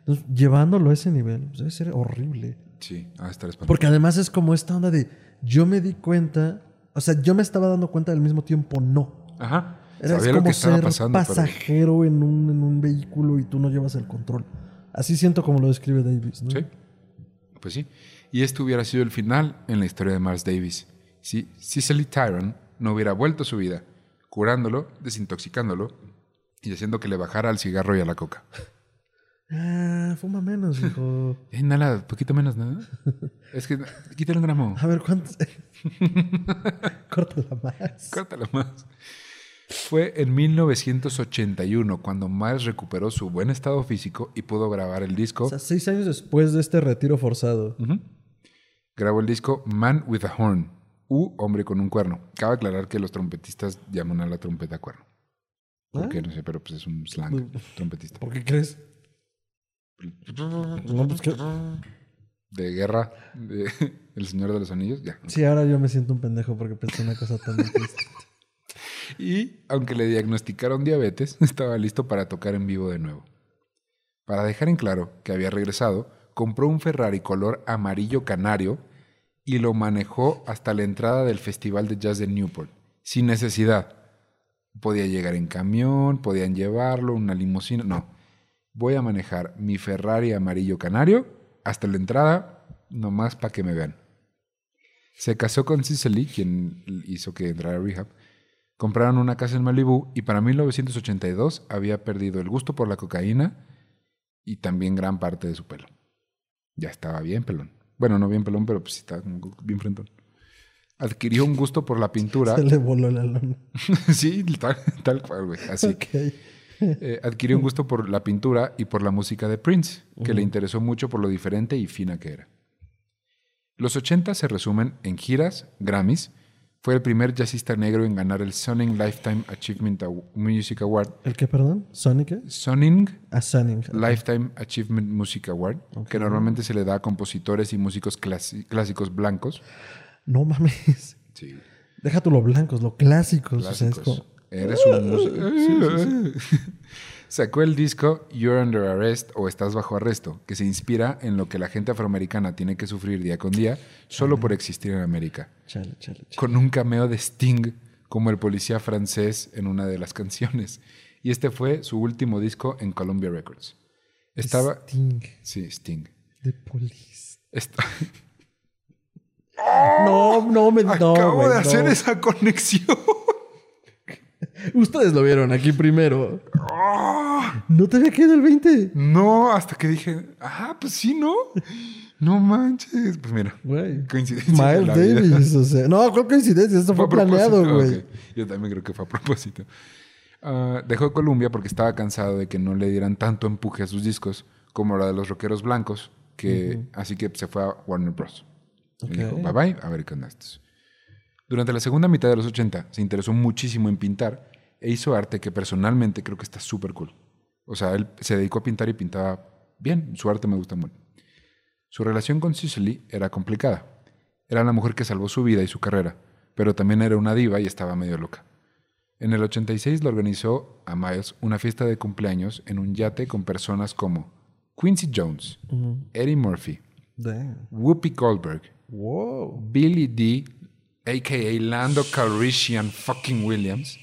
Entonces, llevándolo a ese nivel, pues, debe ser horrible. Sí, a estar espantoso. Porque además es como esta onda de, yo me di cuenta, o sea, yo me estaba dando cuenta al mismo tiempo, no. Ajá. Era como lo que ser pasando. pero- pasajero en, un, en un vehículo y tú no llevas el control. Así siento como lo describe Davis, ¿no? Sí. Pues sí. Y este hubiera sido el final en la historia de Miles Davis. Si Cicely Tyron no hubiera vuelto a su vida, curándolo, desintoxicándolo y haciendo que le bajara al cigarro y a la coca. Ah, fuma menos, hijo. Nada, poquito menos, ¿no? Es que quítale un gramo. A ver, ¿cuántos? Córtala más. Córtalo más. Fue en 1981 cuando Miles recuperó su buen estado físico y pudo grabar el disco. O sea, seis años después de este retiro forzado. Grabó el disco Man with a Horn, u Hombre con un cuerno. Cabe aclarar que los trompetistas llaman a la trompeta cuerno. ¿Por qué? No sé, pero pues es un slang trompetista. ¿Por qué crees? No, pues De guerra, de El Señor de los Anillos, ya. Sí, ahora yo me siento un pendejo porque pensé una cosa tan difícil. y, aunque le diagnosticaron diabetes, estaba listo para tocar en vivo de nuevo. Para dejar en claro que había regresado, compró un Ferrari color amarillo canario y lo manejó hasta la entrada del Festival de Jazz de Newport, sin necesidad. Podía llegar en camión, podían llevarlo, una limusina. No, voy a manejar mi Ferrari amarillo canario hasta la entrada, nomás para que me vean. Se casó con Cicely, quien hizo que entrara a rehab. Compraron una casa en Malibu y para 1982 había perdido el gusto por la cocaína y también gran parte de su pelo. Ya estaba bien pelón. Bueno, no bien pelón, pero pues sí estaba bien frentón. Adquirió un gusto por la pintura. Se le voló la lona. sí, tal, tal cual, güey. Así. Ok. Eh, adquirió un gusto por la pintura y por la música de Prince, que le interesó mucho por lo diferente y fina que era. Los 80 se resumen en giras, Grammys. Fue el primer jazzista negro en ganar el Sonning Lifetime Achievement Music Award. ¿El qué, perdón? ¿Sonic? qué? Sonning Ah. Lifetime Achievement Music Award, que normalmente se le da a compositores y músicos clásicos blancos. No mames. Sí, Deja tú lo blancos, lo clásicos. O sea, Eres un músico. Sacó el disco You're Under Arrest o Estás Bajo Arresto, que se inspira en lo que la gente afroamericana tiene que sufrir día con día solo por existir en América, Chale, chale, chale. con un cameo de Sting como el policía francés en una de las canciones. Y este fue su último disco en Columbia Records. Estaba... Sting Sí, Sting. de Police. No, no, me, no, Acabo de no. hacer esa conexión. Ustedes lo vieron aquí primero. ¡Ah! No te había quedado el 20. No, hasta que dije, ah, pues sí, ¿no? No manches. Pues mira, Güey. coincidencia. de Miles vida. Davis, o sea. No, ¿cuál coincidencia? Esto fue, planeado, güey. Yo también creo que fue a propósito. Ah, dejó Columbia porque estaba cansado de que no le dieran tanto empuje a sus discos como la de los rockeros blancos, que así que se fue a Warner Bros. Y Ok. dijo, bye bye, a ver qué onda estos. Durante la segunda mitad de los 80 se interesó muchísimo en pintar e hizo arte que personalmente creo que está súper cool. O sea, él se dedicó a pintar y pintaba bien, su arte me gusta mucho. Su relación con Cicely era complicada. Era la mujer que salvó su vida y su carrera, pero también era una diva y estaba medio loca. En el 86 le organizó a Miles una fiesta de cumpleaños en un yate con personas como Quincy Jones. Eddie Murphy, Damn. Whoopi Goldberg, Wow. Billy D, a.k.a. Lando Calrissian fucking Williams,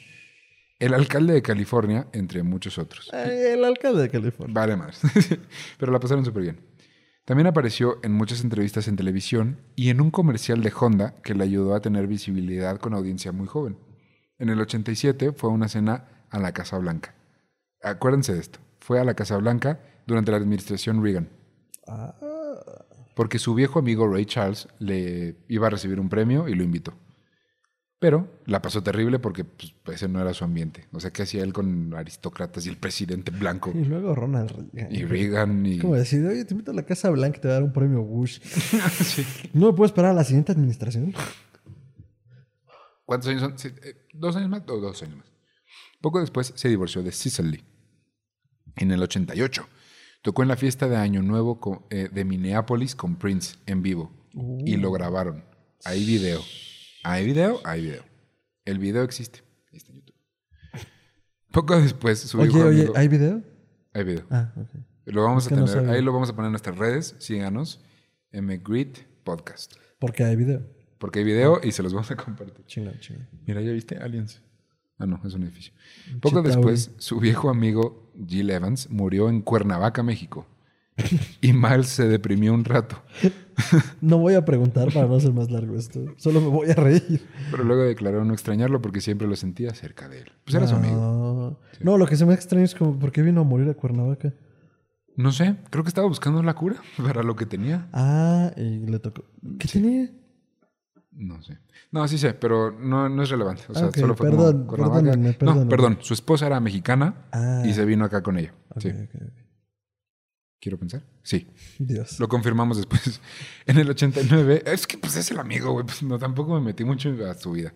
el alcalde de California, entre muchos otros. Eh, El alcalde de California. Vale más. Pero la pasaron súper bien. También apareció en muchas entrevistas en televisión y en un comercial de Honda que le ayudó a tener visibilidad con audiencia muy joven. En el 87 fue a una cena a la Casa Blanca. Acuérdense de esto. Fue a la Casa Blanca durante la administración Reagan. Ah, Porque su viejo amigo Ray Charles le iba a recibir un premio y lo invitó. Pero la pasó terrible porque pues, ese no era su ambiente. O sea, ¿qué hacía él con aristócratas y el presidente blanco? y luego Ronald Reagan. Y Reagan y... Como decir, oye, te invito a la Casa Blanca y te voy a dar un premio Bush. Sí. ¿No me puedo esperar a la siguiente administración? ¿Cuántos años son? Eh, ¿Dos años más o dos años más? Poco después se divorció de Cicely. En el 88. Tocó en la fiesta de Año Nuevo eh, de Minneapolis con Prince en vivo. Y lo grabaron. Hay video. ¿Hay video? Hay video. El video existe. Ahí está en YouTube. Poco después su Oye, oye, amigo- ¿hay video? Hay video. Ah, ok. Lo vamos Es a no tener. ahí lo vamos a poner en nuestras redes. Síganos. MGRIT Podcast. Porque hay video. Porque hay video y se los vamos a compartir. Chingón, chingón. Mira, ¿ya viste? Aliens. Ah, no, es un edificio. Poco Chitauri. después, su viejo amigo Jill Evans murió en Cuernavaca, México. Y Miles se deprimió un rato. No voy a preguntar para no hacer más largo esto. Solo me voy a reír. Pero luego declaró no extrañarlo porque siempre lo sentía cerca de él. Pues era su amigo. No. No, lo que se me extraña es como, ¿por qué vino a morir a Cuernavaca? No sé, creo que estaba buscando la cura para lo que tenía. Ah, y le tocó. ¿Qué tenía? No sé. No, sí sé, pero no, no es relevante. O sea, Ah, solo fue perdón, como Cuernavaca. perdónenme, No, perdón. Su esposa era mexicana Ah. y se vino acá con ella. Sí. Quiero pensar. Sí. Dios. Lo confirmamos después. En el 89, es que pues es el amigo, güey, pues no, tampoco me metí mucho a su vida.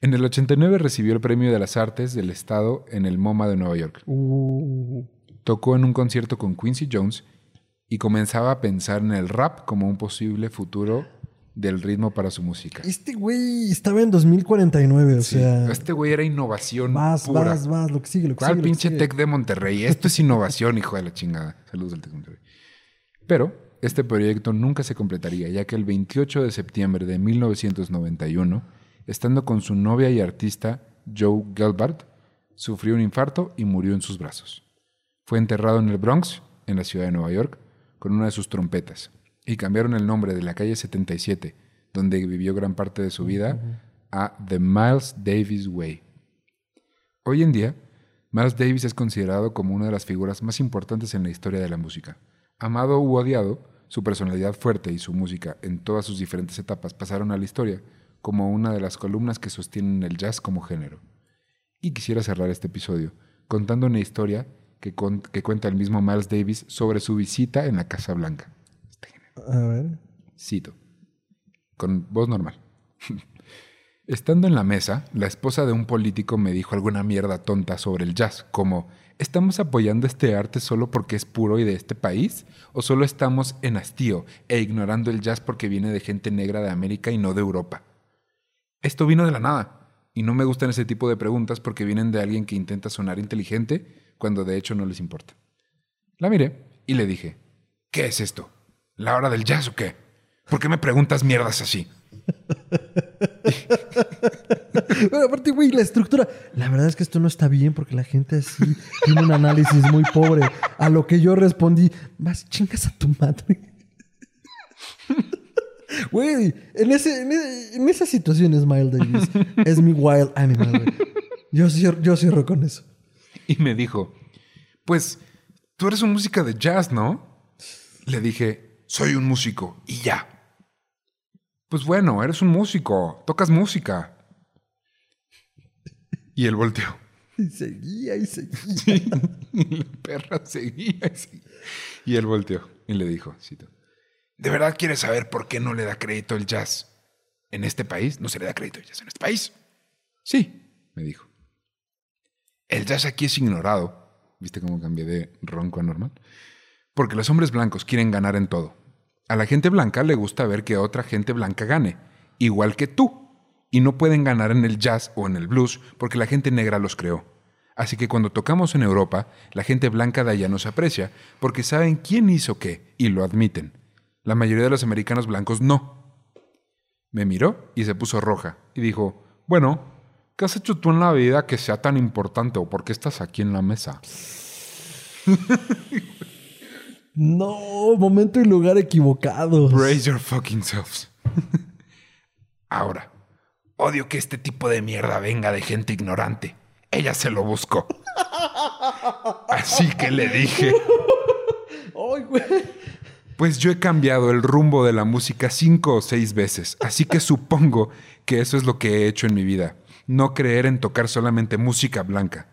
En el 89 recibió el Premio de las Artes del Estado en el MoMA de Nueva York. Uh, Tocó en un concierto con Quincy Jones y comenzaba a pensar en el rap como un posible futuro del ritmo para su música. Este güey estaba en 2049, o Sí, sea. este güey era innovación Más, pura. más, más, lo que sigue, lo que ¿Cuál sigue. pinche sigue. Tec de Monterrey? Esto es innovación, hijo de la chingada. Saludos al Tec de Monterrey. Pero este proyecto nunca se completaría, ya que el 28 de septiembre de 1991, estando con su novia y artista Joe Gelbart, sufrió un infarto y murió en sus brazos. Fue enterrado en el Bronx, en la ciudad de Nueva York, con una de sus trompetas, y cambiaron el nombre de la calle 77, donde vivió gran parte de su vida, a The Miles Davis Way. Hoy en día, Miles Davis es considerado como una de las figuras más importantes en la historia de la música. Amado u odiado, su personalidad fuerte y su música en todas sus diferentes etapas pasaron a la historia como una de las columnas que sostienen el jazz como género. Y quisiera cerrar este episodio contando una historia que, con- que cuenta el mismo Miles Davis sobre su visita en la Casa Blanca. A ver. Cito. Con voz normal. Estando en la mesa, la esposa de un político me dijo alguna mierda tonta sobre el jazz, como ¿estamos apoyando este arte solo porque es puro y de este país? ¿O solo estamos en hastío e ignorando el jazz porque viene de gente negra de América y no de Europa? Esto vino de la nada, y no me gustan ese tipo de preguntas porque vienen de alguien que intenta sonar inteligente cuando de hecho no les importa. La miré y le dije, ¿qué es esto? ¿La hora del jazz o qué? ¿Por qué me preguntas mierdas así? Pero aparte, güey, la estructura. La verdad es que esto no está bien porque la gente así tiene un análisis muy pobre. A lo que yo respondí, vas, chingas a tu madre. Güey, en, ese, en, e- en esas situaciones, Miles Davis es mi wild animal, güey. Yo cierro, yo cierro con eso. Y me dijo, pues, tú eres un música de jazz, ¿no? Le dije, soy un músico y ya. Pues bueno, eres un músico, tocas música. Y él volteó. Y seguía y seguía. Y la perra seguía y seguía. Y él volteó y le dijo, cito, ¿de verdad quieres saber por qué no le da crédito el jazz en este país? ¿No se le da crédito el jazz en este país? Sí, me dijo. El jazz aquí es ignorado. ¿Viste cómo cambié de ronco a normal? Porque los hombres blancos quieren ganar en todo. A la gente blanca le gusta ver que otra gente blanca gane, igual que tú. Y no pueden ganar en el jazz o en el blues porque la gente negra los creó. Así que cuando tocamos en Europa, la gente blanca de allá nos aprecia porque saben quién hizo qué y lo admiten. La mayoría de los americanos blancos no. Me miró y se puso roja y dijo, bueno, ¿qué has hecho tú en la vida que sea tan importante o por qué estás aquí en la mesa? No, momento y lugar equivocados. Brace your fucking selves. Ahora, odio que este tipo de mierda venga de gente ignorante. Ella se lo buscó. Así que le dije, Ay, güey. pues yo he cambiado el rumbo de la música cinco o seis veces, así que supongo que eso es lo que he hecho en mi vida. No creer en tocar solamente música blanca.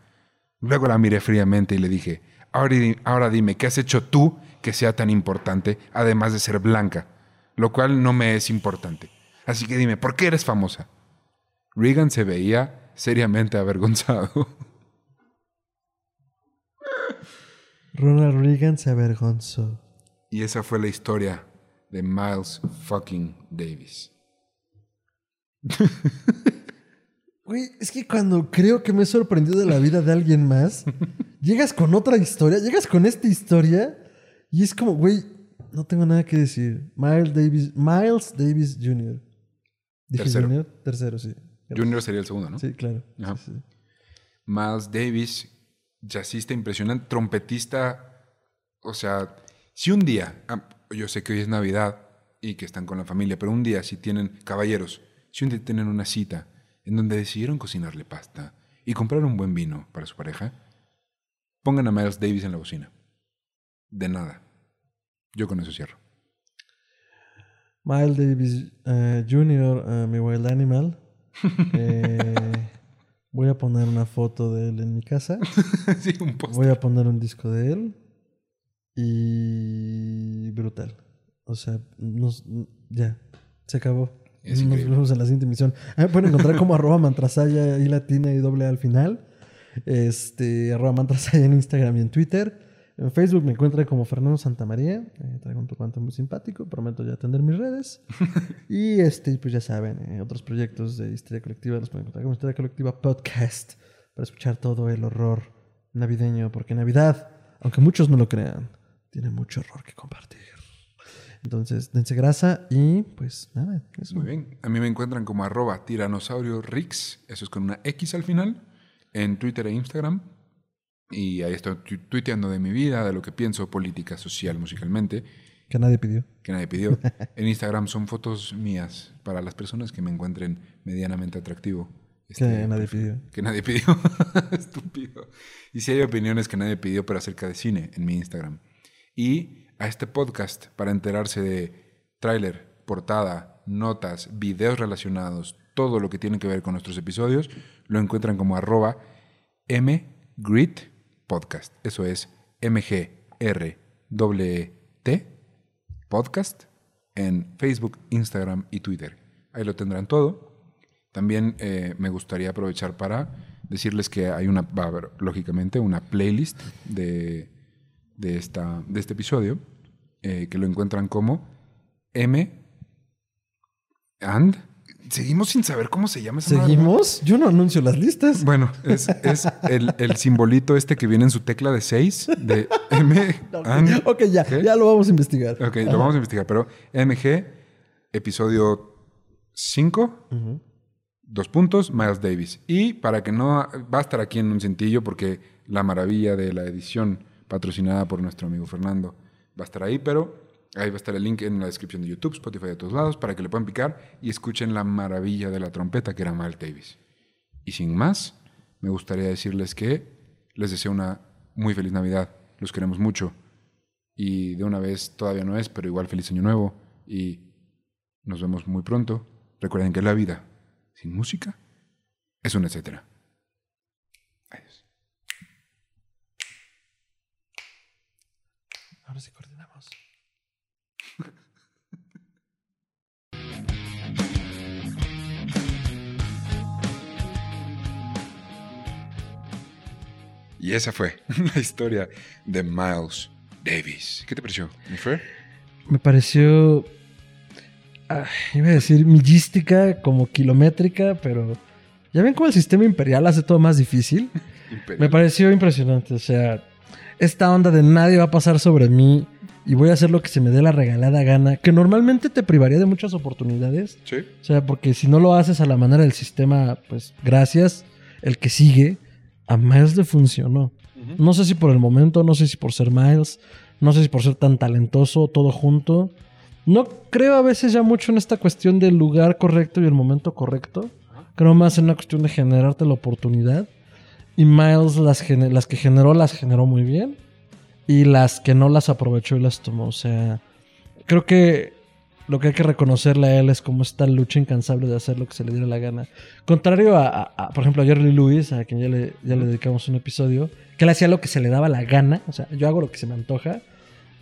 Luego la miré fríamente y le dije, ahora, ahora dime, ¿qué has hecho tú que sea tan importante, además de ser blanca? Lo cual no me es importante. Así que dime, ¿por qué eres famosa? Reagan se veía seriamente avergonzado. Ronald Reagan se avergonzó. Y esa fue la historia de Miles fucking Davis. Güey, es que cuando creo que me he sorprendido de la vida de alguien más, llegas con otra historia, llegas con esta historia y es como, güey, no tengo nada que decir. Miles Davis, Miles Davis Jr. ¿Dije Tercero. Junior? Tercero, sí. Junior sería el segundo, ¿no? Sí, claro. Ajá. Sí, sí. Miles Davis, jazzista impresionante, trompetista. O sea, si un día, ah, yo sé que hoy es Navidad y que están con la familia, pero un día si tienen, caballeros, si un día tienen una cita en donde decidieron cocinarle pasta y comprar un buen vino para su pareja, pongan a Miles Davis en la bocina. De nada. Yo con eso cierro. Miles Davis eh, Jr., eh, mi wild animal. Eh, voy a poner una foto de él en mi casa. sí, un. Voy a poner un disco de él. Y brutal. O sea, nos, ya, se acabó. Es nos increíble. vemos en la siguiente emisión. Ah, me pueden encontrar como arroba mantrasaya y latina y doble al final. Este, arroba mantrasaya en Instagram y en Twitter. En Facebook me encuentran como Fernando Santamaría. Eh, traigo un tocante muy simpático. Prometo ya atender mis redes. y este, pues ya saben, eh, otros proyectos de Historia Colectiva los pueden encontrar como Historia Colectiva Podcast para escuchar todo el horror navideño. Porque Navidad, aunque muchos no lo crean, tiene mucho horror que compartir. Entonces, dense grasa y pues nada, eso. Muy bien. A mí me encuentran como arroba tiranosaurio rix, eso es con una X al final, en Twitter e Instagram. Y ahí estoy tu- tuiteando de mi vida, de lo que pienso, política, social, musicalmente, Que nadie pidió. que nadie pidió. en Instagram son fotos mías para las personas que me encuentren medianamente atractivo. Que Este, nadie pidió. que nadie pidió. Estúpido. Y si hay opiniones que nadie pidió, pero acerca de cine en mi Instagram. Y a este podcast para enterarse de tráiler, portada, notas, videos relacionados, todo lo que tiene que ver con nuestros episodios, lo encuentran como arroba mgritpodcast. Eso es M-G-R-T podcast en Facebook, Instagram y Twitter. Ahí lo tendrán todo. También eh, me gustaría aprovechar para decirles que hay una, va a haber, lógicamente, una playlist de, de, esta, de este episodio eh, que lo encuentran como M and. Seguimos sin saber cómo se llama esa. ¿Seguimos? Yo no anuncio las listas. Bueno, es, es el, el simbolito este que viene en su tecla de 6 de M and. ok, ya, ya lo vamos a investigar. Ok, lo vamos a investigar, pero MG, episodio 5, dos puntos, Miles Davis. Y para que no, va a estar aquí en un cintillo porque la maravilla de la edición patrocinada por nuestro amigo Fernando va a estar ahí, pero ahí va a estar el link en la descripción de YouTube, Spotify, de todos lados, para que le puedan picar y escuchen la maravilla de la trompeta que era Miles Davis. Y sin más, me gustaría decirles que les deseo una muy feliz Navidad. Los queremos mucho. Y de una vez todavía no es, pero igual feliz año nuevo. Y nos vemos muy pronto. Recuerden que la vida sin música es un etcétera. Y esa fue la historia de Miles Davis. ¿Qué te pareció, mi Fer? Me pareció. ah, iba a decir millística, como kilométrica, pero. ¿Ya ven cómo el sistema imperial hace todo más difícil? Me pareció impresionante. O sea, esta onda de nadie va a pasar sobre mí y voy a hacer lo que se me dé la regalada gana, que normalmente te privaría de muchas oportunidades. Sí. O sea, porque si no lo haces a la manera del sistema, pues gracias, el que sigue, a Miles le funcionó. No sé si por el momento, no sé si por ser Miles, no sé si por ser tan talentoso, todo junto. No creo a veces ya mucho en esta cuestión del lugar correcto y el momento correcto. Creo más en una cuestión de generarte la oportunidad. Y Miles las, las que generó las generó muy bien. Y las que no las aprovechó y las tomó. O sea, creo que lo que hay que reconocerle a él es como esta lucha incansable de hacer lo que se le diera la gana. Contrario a, a- a, por ejemplo, a Jerry Lewis, a quien ya le, ya le dedicamos un episodio, que él hacía lo que se le daba la gana. O sea, yo hago lo que se me antoja.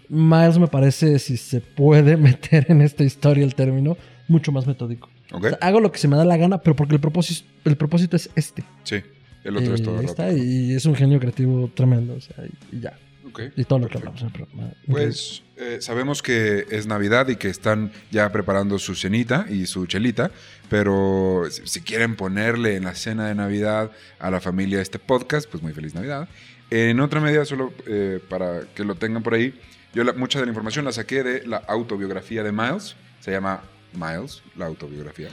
Miles me parece, si se puede meter en esta historia el término, mucho más metódico. Ok. O sea, hago lo que se me da la gana, pero porque el propósito, el propósito es este. Sí. El otro es Y todo está, y es un genio creativo tremendo. O sea, y, y ya. Y todo lo que Perfecto. hablamos en el programa. Pues eh, sabemos que es Navidad y que están ya preparando su cenita y su chelita, pero si, si quieren ponerle en la cena de Navidad a la familia este podcast, pues muy feliz Navidad. En otra medida, solo eh, para que lo tengan por ahí, yo la- mucha de la información la saqué de la autobiografía de Miles, se llama Miles, la autobiografía.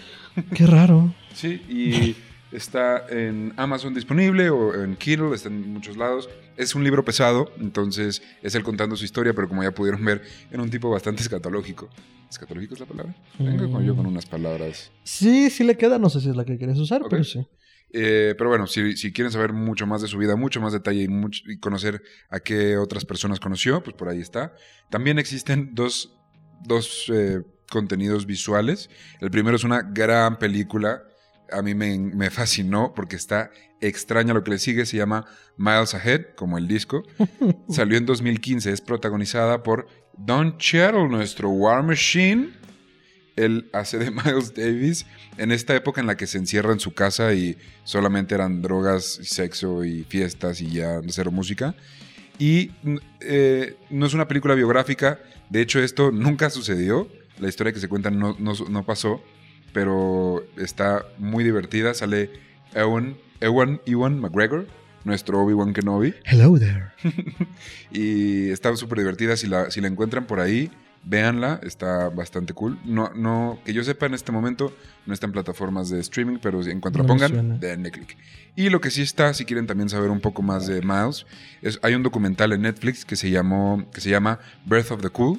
Qué raro. Sí, y está en Amazon disponible o en Kindle, está en muchos lados. Es un libro pesado, entonces es él contando su historia, pero como ya pudieron ver, era un tipo bastante escatológico. ¿Escatológico es la palabra? Venga con yo con unas palabras. Sí, sí le queda. No sé si es la que quieres usar, pero sí. Eh, pero bueno, si, si quieren saber mucho más de su vida, mucho más detalle y conocer a qué otras personas conoció, pues por ahí está. También existen dos, dos eh, contenidos visuales. El primero es una gran película. A mí me, me fascinó porque está extraña lo que le sigue. Se llama Miles Ahead, como el disco. Salió en 2015. Es protagonizada por Don Cheadle, nuestro War Machine. Él hace de Miles Davis en esta época en la que se encierra en su casa y solamente eran drogas, sexo y fiestas y ya cero música. Y eh, no es una película biográfica, de hecho esto nunca sucedió, la historia que se cuenta no, no, no pasó, pero está muy divertida, sale Ewan, Ewan, Ewan McGregor, nuestro Obi-Wan Kenobi. Hello there. y está súper divertida, si la, si la encuentran por ahí, véanla, está bastante cool. No, no, que yo sepa en este momento, no está en plataformas de streaming, pero en cuanto No la pongan, denle click. Y lo que sí está, si quieren también saber un poco más de Miles, es, hay un documental en Netflix que se, llamó, que se llama Birth of the Cool.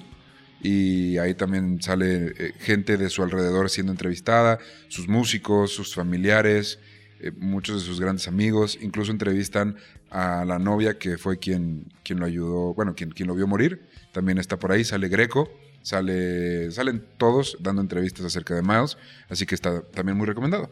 Y ahí también sale eh, gente de su alrededor siendo entrevistada, sus músicos, sus familiares, eh, muchos de sus grandes amigos. Incluso entrevistan a la novia que fue quien, quien lo ayudó, bueno, quien, quien lo vio morir. También está por ahí, sale Greco, sale, salen todos dando entrevistas acerca de Miles, así que está también muy recomendado.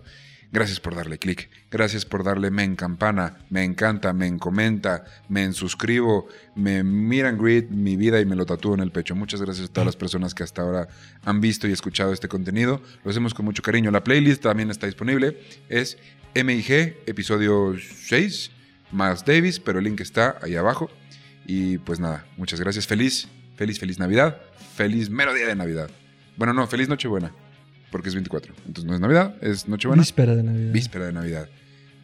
Gracias por darle clic, gracias por darle me en campana, me encanta, me en comenta, me suscribo, me miran greet mi vida y me lo tatúo en el pecho. Muchas gracias a todas las personas que hasta ahora han visto y escuchado este contenido. Lo hacemos con mucho cariño. La playlist también está disponible. Es MIG, episodio 6, Miles Davis, pero el link está ahí abajo. Y pues nada, muchas gracias. Feliz, feliz, feliz Navidad. Feliz mero día de Navidad. Bueno, no, feliz Nochebuena, porque es 24. Entonces no es Navidad, es Nochebuena. Víspera de Navidad. Víspera de Navidad.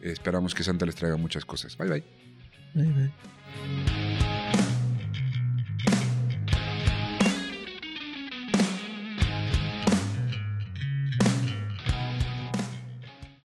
Esperamos que Santa les traiga muchas cosas. Bye bye. Bye, bye.